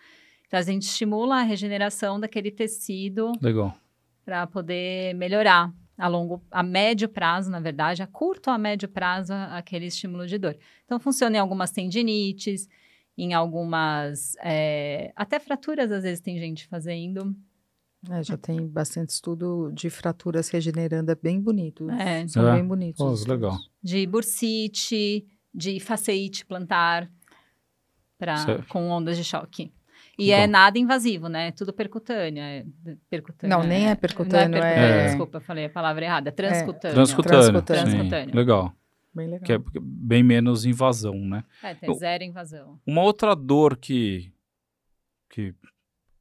Então, a gente estimula a regeneração daquele tecido. Para poder melhorar a longo, a médio prazo, na verdade, a curto a médio prazo, aquele estímulo de dor. Então, funciona em algumas tendinites, em algumas. É, até fraturas, às vezes, tem gente fazendo. É, já tem bastante estudo de fraturas regenerando, é bem bonito. É. São é. bem bonitos. Oh, legal. De bursite, de faceite plantar, pra, com ondas de choque. E Bom. é nada invasivo, né? Tudo percutâneo. É percutâneo não, nem é percutâneo. Não é percutâneo, é... Desculpa, falei a palavra errada. Transcutâneo. É. Transcutâneo. Transcutâneo. Transcutâneo. Legal. Bem legal. Que é bem menos invasão, né? É, tem zero invasão. Uma outra dor que, que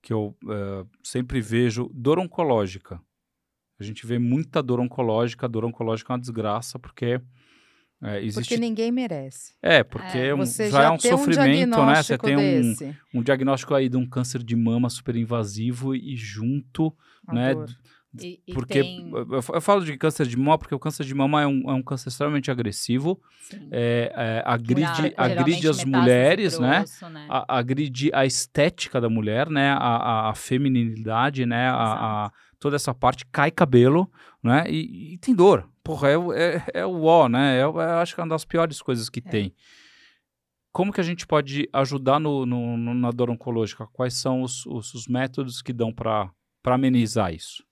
que eu uh, sempre vejo, dor oncológica. A gente vê muita dor oncológica, a dor oncológica é uma desgraça, porque é, existe... Porque ninguém merece. É, porque é, um, já, já, é um sofrimento, um né? Você tem um, um, diagnóstico aí de um câncer de mama super invasivo e junto, a né? Dor. E, e porque tem... eu, falo de câncer de mama porque o câncer de mama é um, é um câncer extremamente agressivo, é, é, agride, agride as mulheres, né? grosso, né? A, agride a estética da mulher, né? A, a, a feminilidade, né? A, a, toda essa parte cai cabelo, né? E, e tem dor. Porra, é, é, é o ó, né? É, eu acho que é uma das piores coisas que é. tem. Como que a gente pode ajudar no, no, no na dor oncológica? Quais são os, os, os métodos que dão para amenizar isso?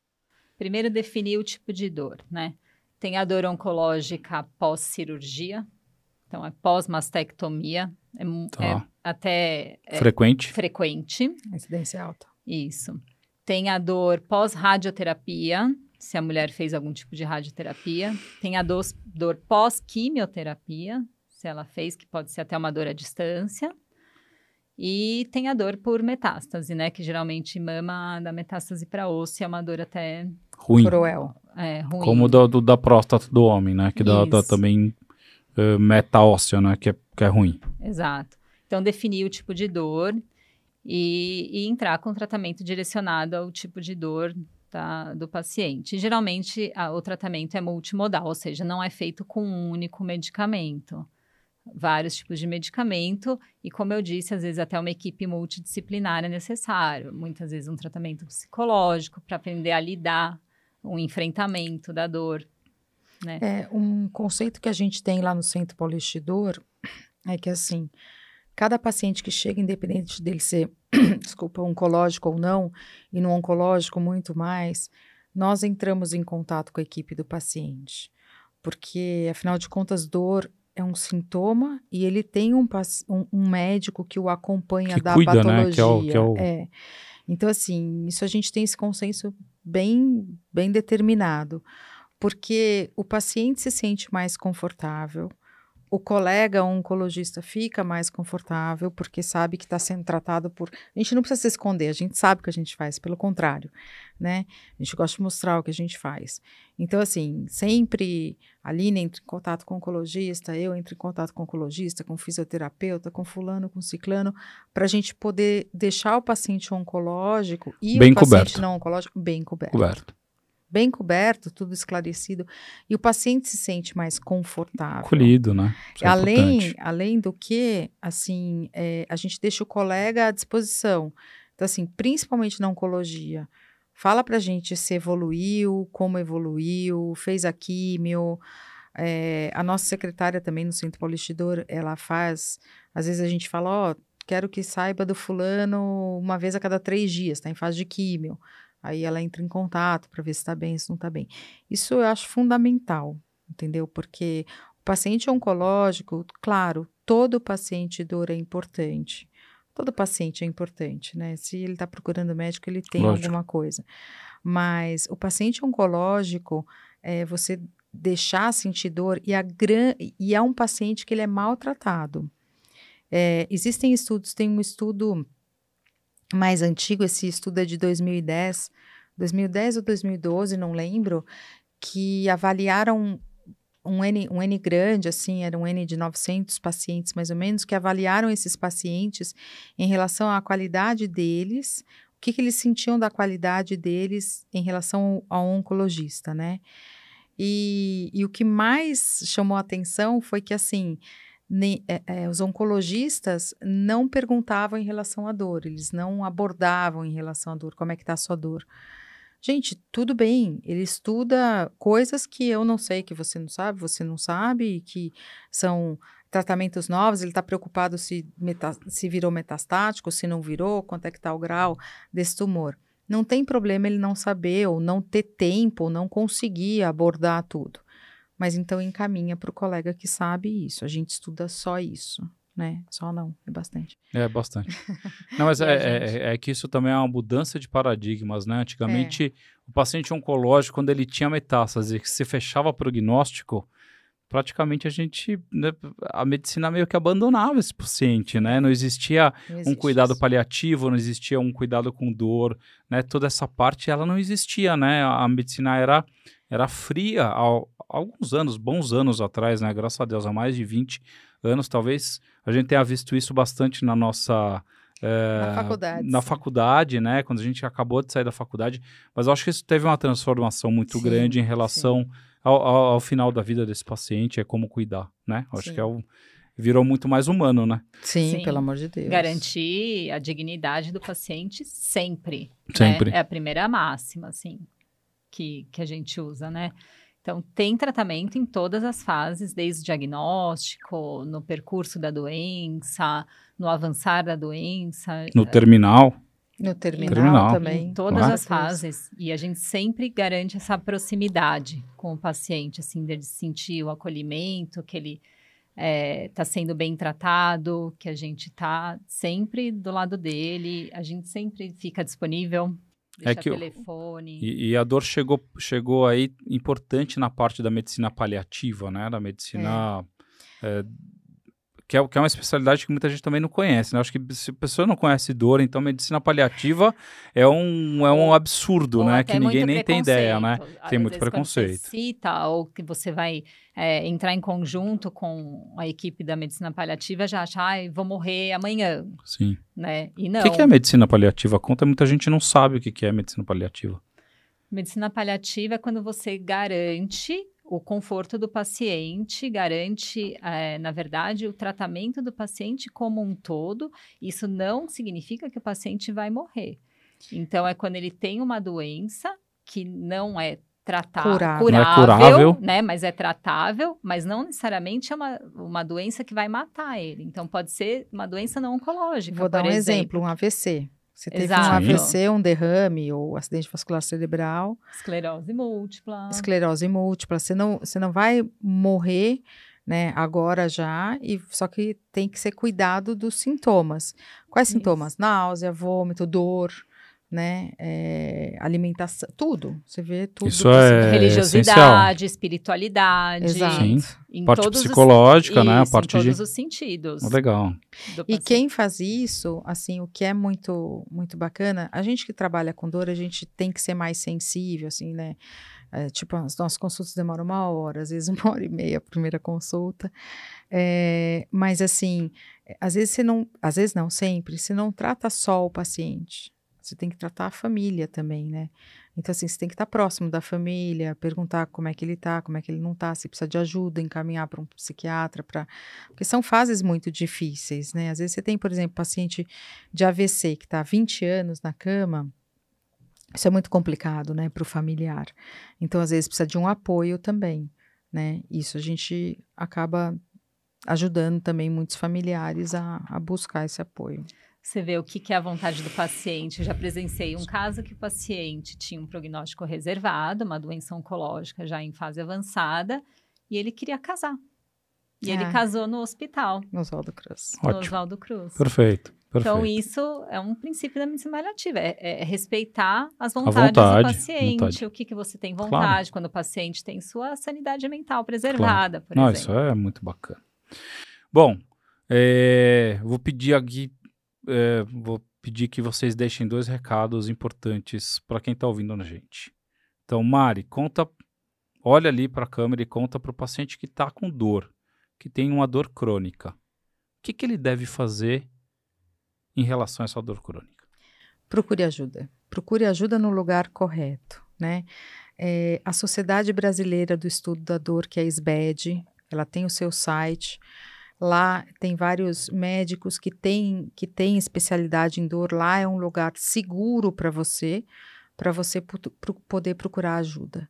Primeiro, definir o tipo de dor, né? Tem a dor oncológica pós-cirurgia, então é pós-mastectomia, é, tá. é até é frequente. frequente. Incidência alta. Isso. Tem a dor pós-radioterapia, se a mulher fez algum tipo de radioterapia. Tem a dor, dor pós-quimioterapia, se ela fez, que pode ser até uma dor à distância. E tem a dor por metástase, né? Que geralmente mama da metástase para osso é uma dor até ruim. Cruel. É, ruim. Como do, do, da próstata do homem, né? Que dá, dá também uh, metaóssea, né? Que é, que é ruim. Exato. Então, definir o tipo de dor e, e entrar com tratamento direcionado ao tipo de dor tá, do paciente. Geralmente, a, o tratamento é multimodal, ou seja, não é feito com um único medicamento. vários tipos de medicamento e, como eu disse, às vezes até uma equipe multidisciplinar é necessário. Muitas vezes um tratamento psicológico para aprender a lidar, um enfrentamento da dor. Né? É, um conceito que a gente tem lá no Centro Paulistidor é que, assim, cada paciente que chega, independente dele ser, desculpa, oncológico ou não, e no oncológico muito mais, nós entramos em contato com a equipe do paciente. Porque, afinal de contas, dor é um sintoma e ele tem um, um, um médico que o acompanha que da cuida, patologia. Né? Que é o, que é o... É. Então, assim, isso a gente tem esse consenso bem, bem determinado, porque o paciente se sente mais confortável, o colega oncologista fica mais confortável porque sabe que está sendo tratado por. A gente não precisa se esconder, a gente sabe o que a gente faz, pelo contrário, né? A gente gosta de mostrar o que a gente faz. Então, assim, sempre a Aline entra em contato com o oncologista, eu entro em contato com o oncologista, com o fisioterapeuta, com fulano, com ciclano, para a gente poder deixar o paciente oncológico e bem o paciente coberto. não oncológico bem coberto. coberto. Bem coberto, tudo esclarecido. E o paciente se sente mais confortável. Acolhido, né? É além, importante. além do que, assim, é, a gente deixa o colega à disposição. Então, assim, principalmente na oncologia, fala pra gente se evoluiu, como evoluiu, fez a químio. É, a nossa secretária também no Centro Paulistidor, ela faz, às vezes a gente fala, ó, quero que saiba do fulano uma vez a cada três dias, tá em fase de químio. Aí ela entra em contato para ver se está bem, se não está bem. Isso eu acho fundamental, entendeu? Porque o paciente oncológico, claro, todo paciente dor é importante. Todo paciente é importante, né? Se ele está procurando médico, ele tem Lógico. alguma coisa. Mas o paciente oncológico, é, você deixar sentir dor, e, a gran... e é um paciente que ele é maltratado. É, existem estudos, tem um estudo mais antigo, esse estudo é de 2010, 2010 ou 2012, não lembro, que avaliaram um N, um N grande, assim, era um N de 900 pacientes mais ou menos, que avaliaram esses pacientes em relação à qualidade deles, o que, que eles sentiam da qualidade deles em relação ao, ao oncologista, né? E, e o que mais chamou a atenção foi que, assim, ne, é, é, os oncologistas não perguntavam em relação à dor, eles não abordavam em relação à dor, como é que está a sua dor. Gente, tudo bem, ele estuda coisas que eu não sei, que você não sabe, você não sabe, que são tratamentos novos, ele está preocupado se, meta, se virou metastático, se não virou, quanto é que está o grau desse tumor. Não tem problema ele não saber, ou não ter tempo, ou não conseguir abordar tudo. Mas então encaminha para o colega que sabe isso. A gente estuda só isso, né? Só não, é bastante. É, bastante. Não, mas é, é- gente? é que isso também é uma mudança de paradigmas, né? Antigamente, o paciente oncológico, quando ele tinha metástase, que se fechava prognóstico, praticamente a gente, né, a medicina meio que abandonava esse paciente, né? Não existia Não um cuidado isso. paliativo, não existia um cuidado com dor, né? Toda essa parte, ela não existia, né? A, medicina era, era fria há alguns anos, bons anos atrás, né? Graças a Deus, há mais de 20 anos, talvez a gente tenha visto isso bastante na nossa... eh, Na faculdade, Na faculdade, né? Quando a gente acabou de sair da faculdade. Mas eu acho que isso teve uma transformação muito Sim, grande em relação ao, ao- ao final da vida desse paciente, é como cuidar, né? Eu acho que é o, virou muito mais humano, né? Sim, Sim. pelo amor de Deus. Garantir a dignidade do paciente sempre. né? Sempre. É a primeira máxima, assim, que, que a gente usa, né? Então, tem tratamento em todas as fases, desde o diagnóstico, no percurso da doença, no avançar da doença. No terminal. No terminal, Terminal. também. Em todas Claro. as fases. E a gente sempre garante essa proximidade com o paciente, assim, de sentir o acolhimento, que ele está sendo bem tratado, que a gente está sempre do lado dele, a gente sempre fica disponível, deixa É que telefone. E, e a dor chegou, chegou aí importante na parte da medicina paliativa, né? Da medicina. é, que, é, que é uma especialidade que muita gente também não conhece, né? Acho que se a pessoa não conhece dor, então medicina paliativa é um, é um absurdo, Ou né? Que ninguém nem tem ideia, né? preconceito. Tem Às muito preconceito. Você cita, ou que você vai é, entrar em conjunto com a equipe da medicina paliativa, já acha, ai, vou morrer amanhã, Sim. né? E O não. que, que é medicina paliativa? Conta, muita gente não sabe o que, que é medicina paliativa. Medicina paliativa é quando você garante o conforto do paciente, garante, é, na verdade, o tratamento do paciente como um todo. Isso não significa que o paciente vai morrer. Então, é quando ele tem uma doença que não é tratável, Curável. curável, Não é curável. né? Mas é tratável, mas não necessariamente é uma, uma doença que vai matar ele. Então, pode ser uma doença não oncológica. Vou dar um exemplo, um AVC. Você teve Exato. um AVC, um derrame ou acidente vascular cerebral, Esclerose múltipla. esclerose múltipla. Você não, você não vai morrer, né, agora já, e só que tem que ser cuidado dos sintomas. Quais Isso. sintomas? Náusea, vômito, dor, né, é, alimentação, tudo. Você vê tudo. Isso é. Religiosidade, espiritualidade. Exato. Sim. Em Parte todos os- psicológica, né? A Isso, parte em de. todos os sentidos. Legal. E quem faz isso, assim, o que é muito muito bacana, a gente que trabalha com dor, a gente tem que ser mais sensível, assim, né? É, tipo, as nossas consultas demoram uma hora, às vezes uma hora e meia a primeira consulta. É, mas assim, às vezes você não, às vezes não, sempre, você não trata só o paciente. Você tem que tratar a família também, né? Então, assim, você tem que estar próximo da família, perguntar como é que ele tá, como é que ele não tá, se precisa de ajuda, encaminhar para um psiquiatra, para porque são fases muito difíceis, né? Às vezes você tem, por exemplo, paciente de AVC que está há 20 anos na cama. Isso é muito complicado, né, para o familiar. Então, às vezes, precisa de um apoio também, né? Isso a gente acaba ajudando também muitos familiares a, a buscar esse apoio. Você vê o que, que é a vontade do paciente. Eu já presenciei um caso que o paciente tinha um prognóstico reservado, uma doença oncológica já em fase avançada, e ele queria casar. E ele Ah. casou no hospital, No Oswaldo Cruz. no Ótimo. Oswaldo Cruz. Perfeito. Então, Perfeito. isso é um princípio da medicina paliativa, é, é respeitar as vontades vontade, do paciente, vontade. o que, que você tem Claro. vontade, quando o paciente tem sua sanidade mental preservada, por Não, exemplo. isso é muito bacana. Bom, é, vou pedir aqui, é, vou pedir que vocês deixem dois recados importantes para quem está ouvindo a gente. Então, Mari, conta, olha ali para a câmera e conta para o paciente que está com dor, que tem uma dor crônica. O que, que ele deve fazer em relação a essa dor crônica? procure ajuda. Procure ajuda no lugar correto, né? É, a Sociedade Brasileira do Estudo da Dor, que é a SBED, ela tem o seu site. Lá tem vários médicos que têm que têm especialidade em dor. Lá é um lugar seguro para você, para você poder procurar ajuda.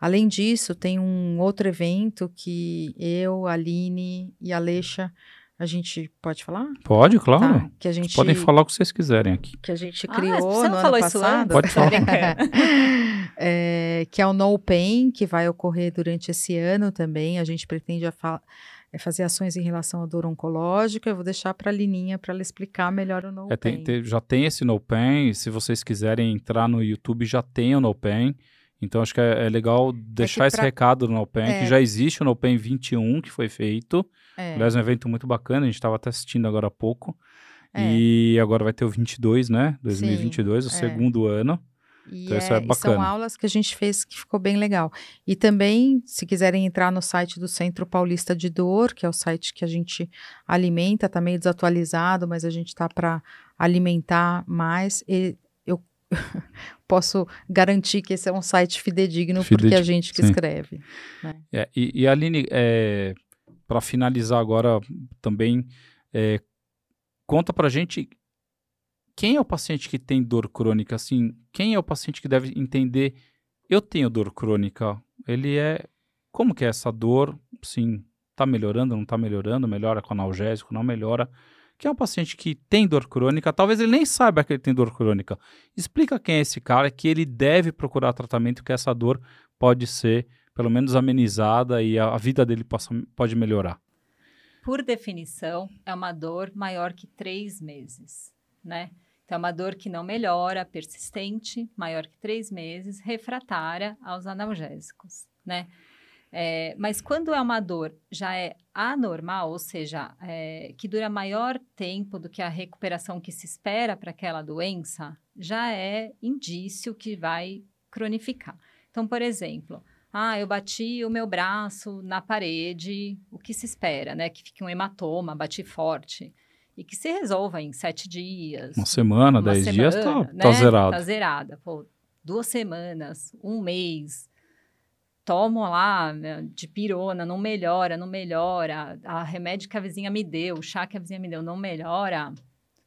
Além disso, tem um outro evento que eu, a Aline e a Leixa, a gente pode falar? Pode, claro. Tá, que a gente Podem falar o que vocês quiserem aqui. que a gente Ah, criou você não no falou ano isso passado. Pode falar. É, que é o No Pain, que vai ocorrer durante esse ano também. A gente pretende a é, fazer ações em relação à dor oncológica. Eu vou deixar para a Lininha para ela explicar melhor o No É, tem- Pain. tem- já tem esse No Pain, e se vocês quiserem entrar no YouTube, já tem o No Pain. Então, acho que é, é legal deixar esse pra- recado do No Pain, É. que já existe o No Pain 21, que foi feito. É, Aliás, um evento muito bacana, a gente estava até assistindo agora há pouco. é. E agora vai ter o 22, né? 2022, o é. segundo ano. E, Então, é é- são aulas que a gente fez que ficou bem legal. E também, se quiserem entrar no site do Centro Paulista de Dor, que é o site que a gente alimenta, está meio desatualizado, mas a gente está para alimentar mais. E eu posso garantir que esse é um site fidedigno, porque Fidedigno, a gente que sim. escreve. É, e, e Aline, é, para finalizar agora também, é, conta pra gente quem é o paciente que tem dor crônica, assim, quem é o paciente que deve entender, eu tenho dor crônica, ele é, como que é essa dor, sim, tá melhorando, não tá melhorando, melhora com analgésico, não melhora, quem é um paciente que tem dor crônica, talvez ele nem saiba que ele tem dor crônica, explica quem é esse cara, que ele deve procurar tratamento, que essa dor pode ser pelo menos amenizada e a, a vida dele possa, pode melhorar. por definição, é uma dor maior que três meses, né? Então, é uma dor que não melhora, persistente, maior que três meses, refratária aos analgésicos, né? É, mas quando é uma dor já é anormal, ou seja, é, que dura maior tempo do que a recuperação que se espera para aquela doença, já é indício que vai cronificar. Então, por exemplo, ah, eu bati o meu braço na parede, o que se espera, né? Que fique um hematoma, bati forte. E que se resolva em sete dias. Uma semana, uma dez dias, tá, semana, tá né? zerado. Tá zerada. Pô, duas semanas, um mês. tomo lá né, de pirona, não melhora, não melhora, a remédio que a vizinha me deu, o chá que a vizinha me deu não melhora,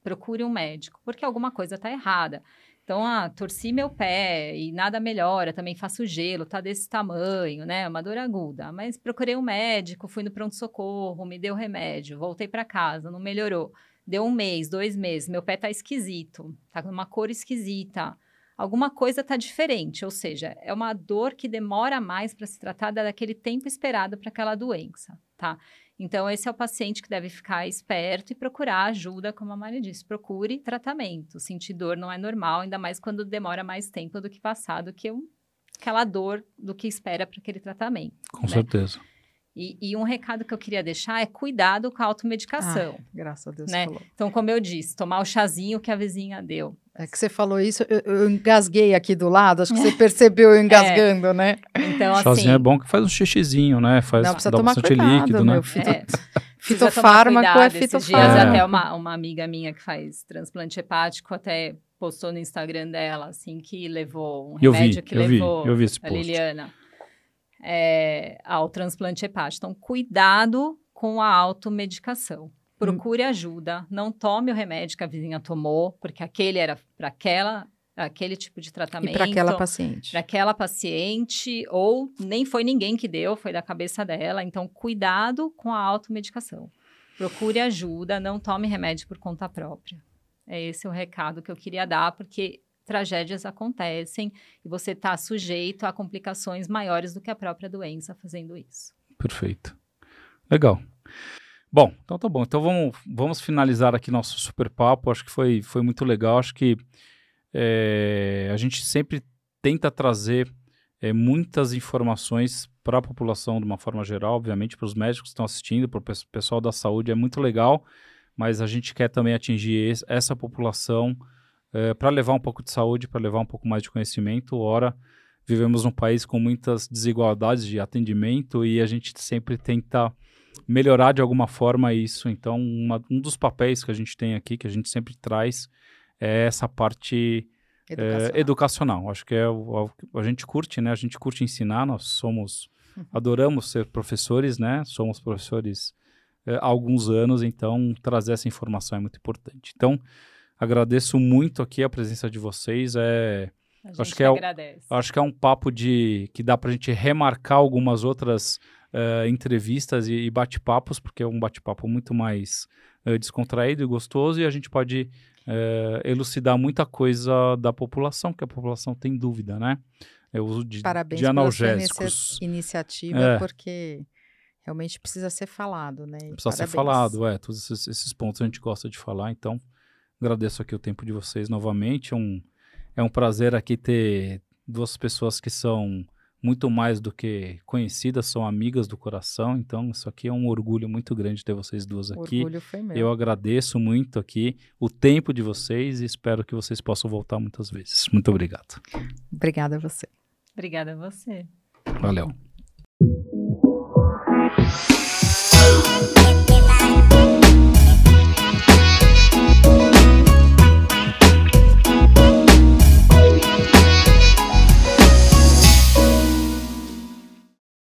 procure um médico, porque alguma coisa está errada. Então, ah, torci meu pé e nada melhora, também faço gelo, tá desse tamanho, né? Uma dor aguda. Mas procurei um médico, fui no pronto-socorro, me deu remédio, voltei para casa, não melhorou. Deu um mês, dois meses, meu pé tá esquisito, tá com uma cor esquisita. Alguma coisa tá diferente, ou seja, é uma dor que demora mais para se tratar daquele tempo esperado para aquela doença, tá? Então, esse é o paciente que deve ficar esperto e procurar ajuda, como a Mari disse. Procure tratamento. Sentir dor não é normal, ainda mais quando demora mais tempo do que passado, que um, aquela dor do que espera para aquele tratamento. Com né? certeza. E, e, um recado que eu queria deixar é cuidado com a automedicação. Ai, graças a Deus né? falou. Então, como eu disse, tomar o chazinho que a vizinha deu. É que você falou isso, eu, eu engasguei aqui do lado, acho que você percebeu eu engasgando, é. né? Então, assim... Chazinho é bom que faz um xixizinho, né? Faz, não, precisa tomar cuidado, líquido, meu, né? Fito... É. Fitofármaco é fitofármaco. Dias, até uma, uma amiga minha que faz transplante hepático até postou no Instagram dela, assim, que levou um eu remédio vi, que eu levou vi, eu vi esse a post. Liliana é, ao transplante hepático. Então, cuidado com a automedicação. Procure ajuda, não tome o remédio que a vizinha tomou, porque aquele era para aquela aquele tipo de tratamento. Para aquela paciente. Para aquela paciente, ou nem foi ninguém que deu, foi da cabeça dela. Então, cuidado com a automedicação. Procure ajuda, não tome remédio por conta própria. É esse o recado que eu queria dar, porque tragédias acontecem e você está sujeito a complicações maiores do que a própria doença fazendo isso. Perfeito. Legal. Bom, então tá bom. Então vamos, vamos finalizar aqui nosso super papo. Acho que foi, foi muito legal. Acho que é, a gente sempre tenta trazer é, muitas informações para a população de uma forma geral, obviamente para os médicos que estão assistindo, para o pessoal da saúde, é muito legal, mas a gente quer também atingir esse, essa população é, para levar um pouco de saúde, para levar um pouco mais de conhecimento. Ora, vivemos num país com muitas desigualdades de atendimento e a gente sempre tenta melhorar de alguma forma isso. Então, uma, um dos papéis que a gente tem aqui, que a gente sempre traz, é essa parte educacional. É, educacional. Acho que é o, a, a, gente curte, né? A gente curte ensinar. Nós somos, uhum. adoramos ser professores, né? Somos professores é, há alguns anos, então trazer essa informação é muito importante. Então, agradeço muito aqui a presença de vocês. É, acho que, é, acho que é um papo de que dá para a gente remarcar algumas outras uh, entrevistas e, e bate-papos, porque é um bate-papo muito mais uh, descontraído e gostoso, e a gente pode uh, elucidar muita coisa da população, que a população tem dúvida, né? Eu uso de, Parabéns de analgésicos. Pela iniciativa, é. porque realmente precisa ser falado, né? E precisa parabéns. ser falado, é. Todos esses, esses, pontos a gente gosta de falar, então agradeço aqui o tempo de vocês novamente. É um, é um prazer aqui ter duas pessoas que são muito mais do que conhecidas, são amigas do coração. Então, isso aqui é um orgulho muito grande ter vocês duas aqui. O orgulho foi meu. Eu agradeço muito aqui o tempo de vocês e espero que vocês possam voltar muitas vezes. Muito obrigado. Obrigada a você. Obrigada a você. Valeu.